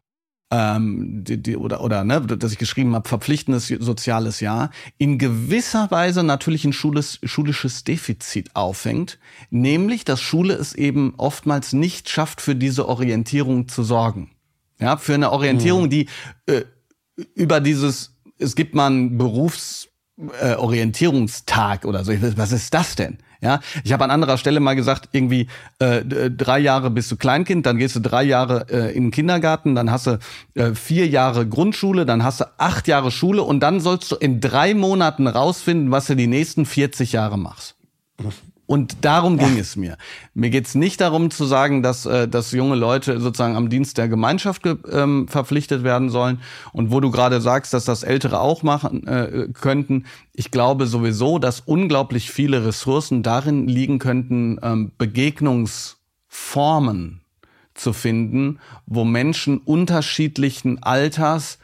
ähm, die, die, oder, oder ne, dass ich geschrieben habe, verpflichtendes soziales Jahr, in gewisser Weise natürlich ein schules, schulisches Defizit aufhängt, nämlich dass Schule es eben oftmals nicht schafft, für diese Orientierung zu sorgen. Ja, für eine Orientierung, mhm. die äh, über dieses, es gibt mal ein Berufs äh, Orientierungstag oder so. Was ist das denn? Ja, ich habe an anderer Stelle mal gesagt, irgendwie äh, drei Jahre bist du Kleinkind, dann gehst du drei Jahre äh, in den Kindergarten, dann hast du äh, vier Jahre Grundschule, dann hast du acht Jahre Schule und dann sollst du in drei Monaten rausfinden, was du die nächsten 40 Jahre machst. Und darum ging es mir. Mir geht's nicht darum zu sagen, dass, äh, dass junge Leute sozusagen am Dienst der Gemeinschaft ähm, verpflichtet werden sollen. Und wo du gerade sagst, dass das Ältere auch machen äh, könnten, ich glaube sowieso, dass unglaublich viele Ressourcen darin liegen könnten, ähm, Begegnungsformen zu finden, wo Menschen unterschiedlichen Alters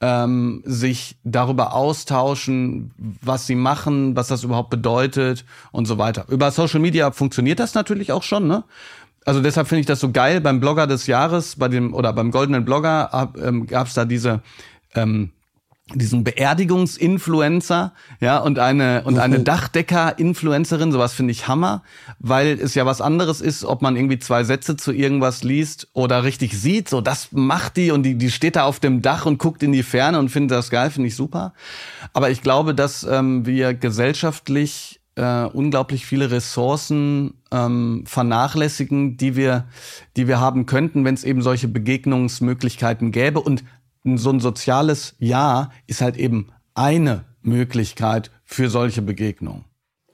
ähm, sich darüber austauschen, was sie machen, was das überhaupt bedeutet und so weiter. Über Social Media funktioniert das natürlich auch schon, ne? Also deshalb finde ich das so geil. Beim Blogger des Jahres, bei dem oder beim goldenen Blogger ähm, gab es da diese ähm, diesen Beerdigungsinfluencer, ja, und eine, und eine Dachdecker-Influencerin, sowas finde ich Hammer, weil es ja was anderes ist, ob man irgendwie zwei Sätze zu irgendwas liest oder richtig sieht, so, das macht die und die, die steht da auf dem Dach und guckt in die Ferne und findet das geil, finde ich super. Aber ich glaube, dass ähm, wir gesellschaftlich äh, unglaublich viele Ressourcen ähm, vernachlässigen, die wir, die wir haben könnten, wenn es eben solche Begegnungsmöglichkeiten gäbe und so ein soziales Ja ist halt eben eine Möglichkeit für solche Begegnungen.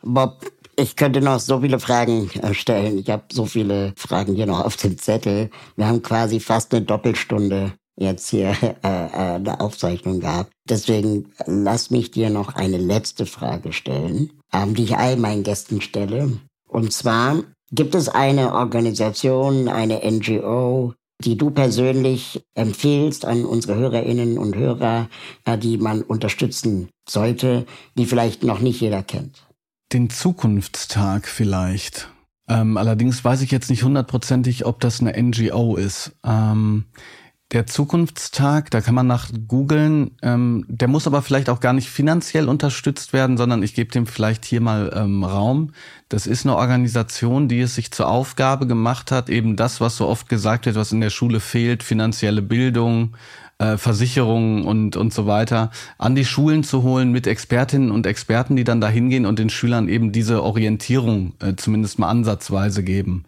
Bob, ich könnte noch so viele Fragen äh, stellen. Ich habe so viele Fragen hier noch auf dem Zettel. Wir haben quasi fast eine Doppelstunde jetzt hier äh, äh, eine Aufzeichnung gehabt. Deswegen lass mich dir noch eine letzte Frage stellen, ähm, die ich all meinen Gästen stelle. Und zwar, gibt es eine Organisation, eine NGO, die du persönlich empfiehlst an unsere Hörerinnen und Hörer, äh, die man unterstützen sollte, die vielleicht noch nicht jeder kennt? Den Zukunftstag vielleicht. Ähm, allerdings weiß ich jetzt nicht hundertprozentig, ob das eine NGO ist. Ähm, der Zukunftstag, da kann man nach googeln. Ähm, der muss aber vielleicht auch gar nicht finanziell unterstützt werden, sondern ich gebe dem vielleicht hier mal ähm, Raum. Das ist eine Organisation, die es sich zur Aufgabe gemacht hat, eben das, was so oft gesagt wird, was in der Schule fehlt, finanzielle Bildung, äh, Versicherungen und, und so weiter, an die Schulen zu holen mit Expertinnen und Experten, die dann da hingehen und den Schülern eben diese Orientierung äh, zumindest mal ansatzweise geben.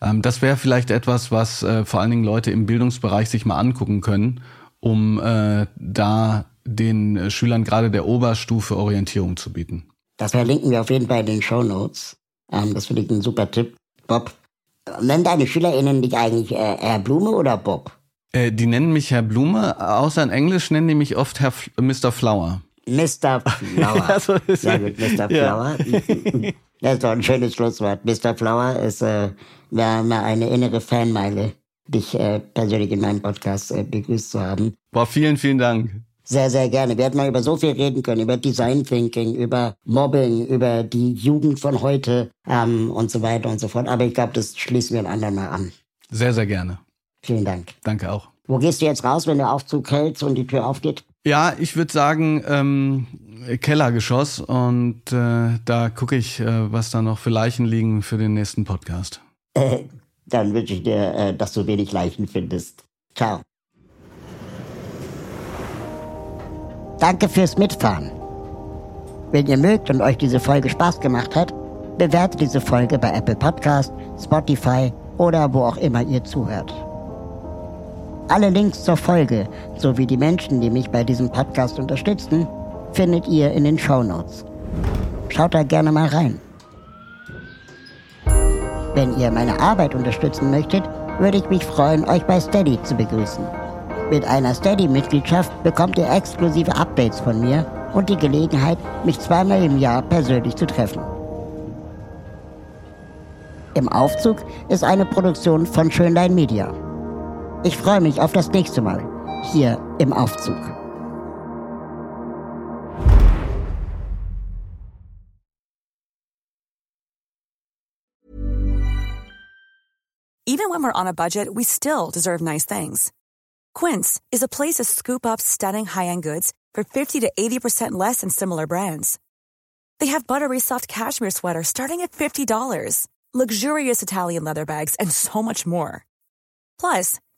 Ähm, das wäre vielleicht etwas, was äh, vor allen Dingen Leute im Bildungsbereich sich mal angucken können, um äh, da den Schülern gerade der Oberstufe Orientierung zu bieten. Das verlinken wir auf jeden Fall in den Show Notes. Ähm, das finde ich ein super Tipp. Bob, nennen deine SchülerInnen dich eigentlich äh, Herr Blume oder Bob? Äh, die nennen mich Herr Blume, außer in Englisch nennen die mich oft Herr F Mr. Flower. Mr. Flower. ja, so ist Sehr gut, Mr. Flower. das ist doch ein schönes Schlusswort. Mr. Flower ist äh, mir, mir eine innere Fanmeile, dich äh, persönlich in meinem Podcast äh, begrüßt zu haben. Boah, vielen, vielen Dank. Sehr, sehr gerne. Wir hätten mal über so viel reden können, über Design Thinking, über Mobbing, über die Jugend von heute ähm, und so weiter und so fort. Aber ich glaube, das schließen wir ein andermal an. Sehr, sehr gerne. Vielen Dank. Danke auch. Wo gehst du jetzt raus, wenn der Aufzug hält und die Tür aufgeht? Ja, ich würde sagen ähm, Kellergeschoss und äh, da gucke ich, äh, was da noch für Leichen liegen für den nächsten Podcast. Äh, dann wünsche ich dir, äh, dass du wenig Leichen findest. Ciao. Danke fürs Mitfahren. Wenn ihr mögt und euch diese Folge Spaß gemacht hat, bewertet diese Folge bei Apple Podcast, Spotify oder wo auch immer ihr zuhört. Alle Links zur Folge sowie die Menschen, die mich bei diesem Podcast unterstützen, findet ihr in den Show Notes. Schaut da gerne mal rein. Wenn ihr meine Arbeit unterstützen möchtet, würde ich mich freuen, euch bei Steady zu begrüßen. Mit einer Steady-Mitgliedschaft bekommt ihr exklusive Updates von mir und die Gelegenheit, mich zweimal im Jahr persönlich zu treffen. Im Aufzug ist eine Produktion von Schönlein Media. Ich freue mich auf das nächste Mal hier im Aufzug. Even when we're on a budget, we still deserve nice things. Quince is a place to scoop up stunning high-end goods for 50 to 80% less than similar brands. They have buttery soft cashmere sweaters starting at $50, luxurious Italian leather bags, and so much more. Plus,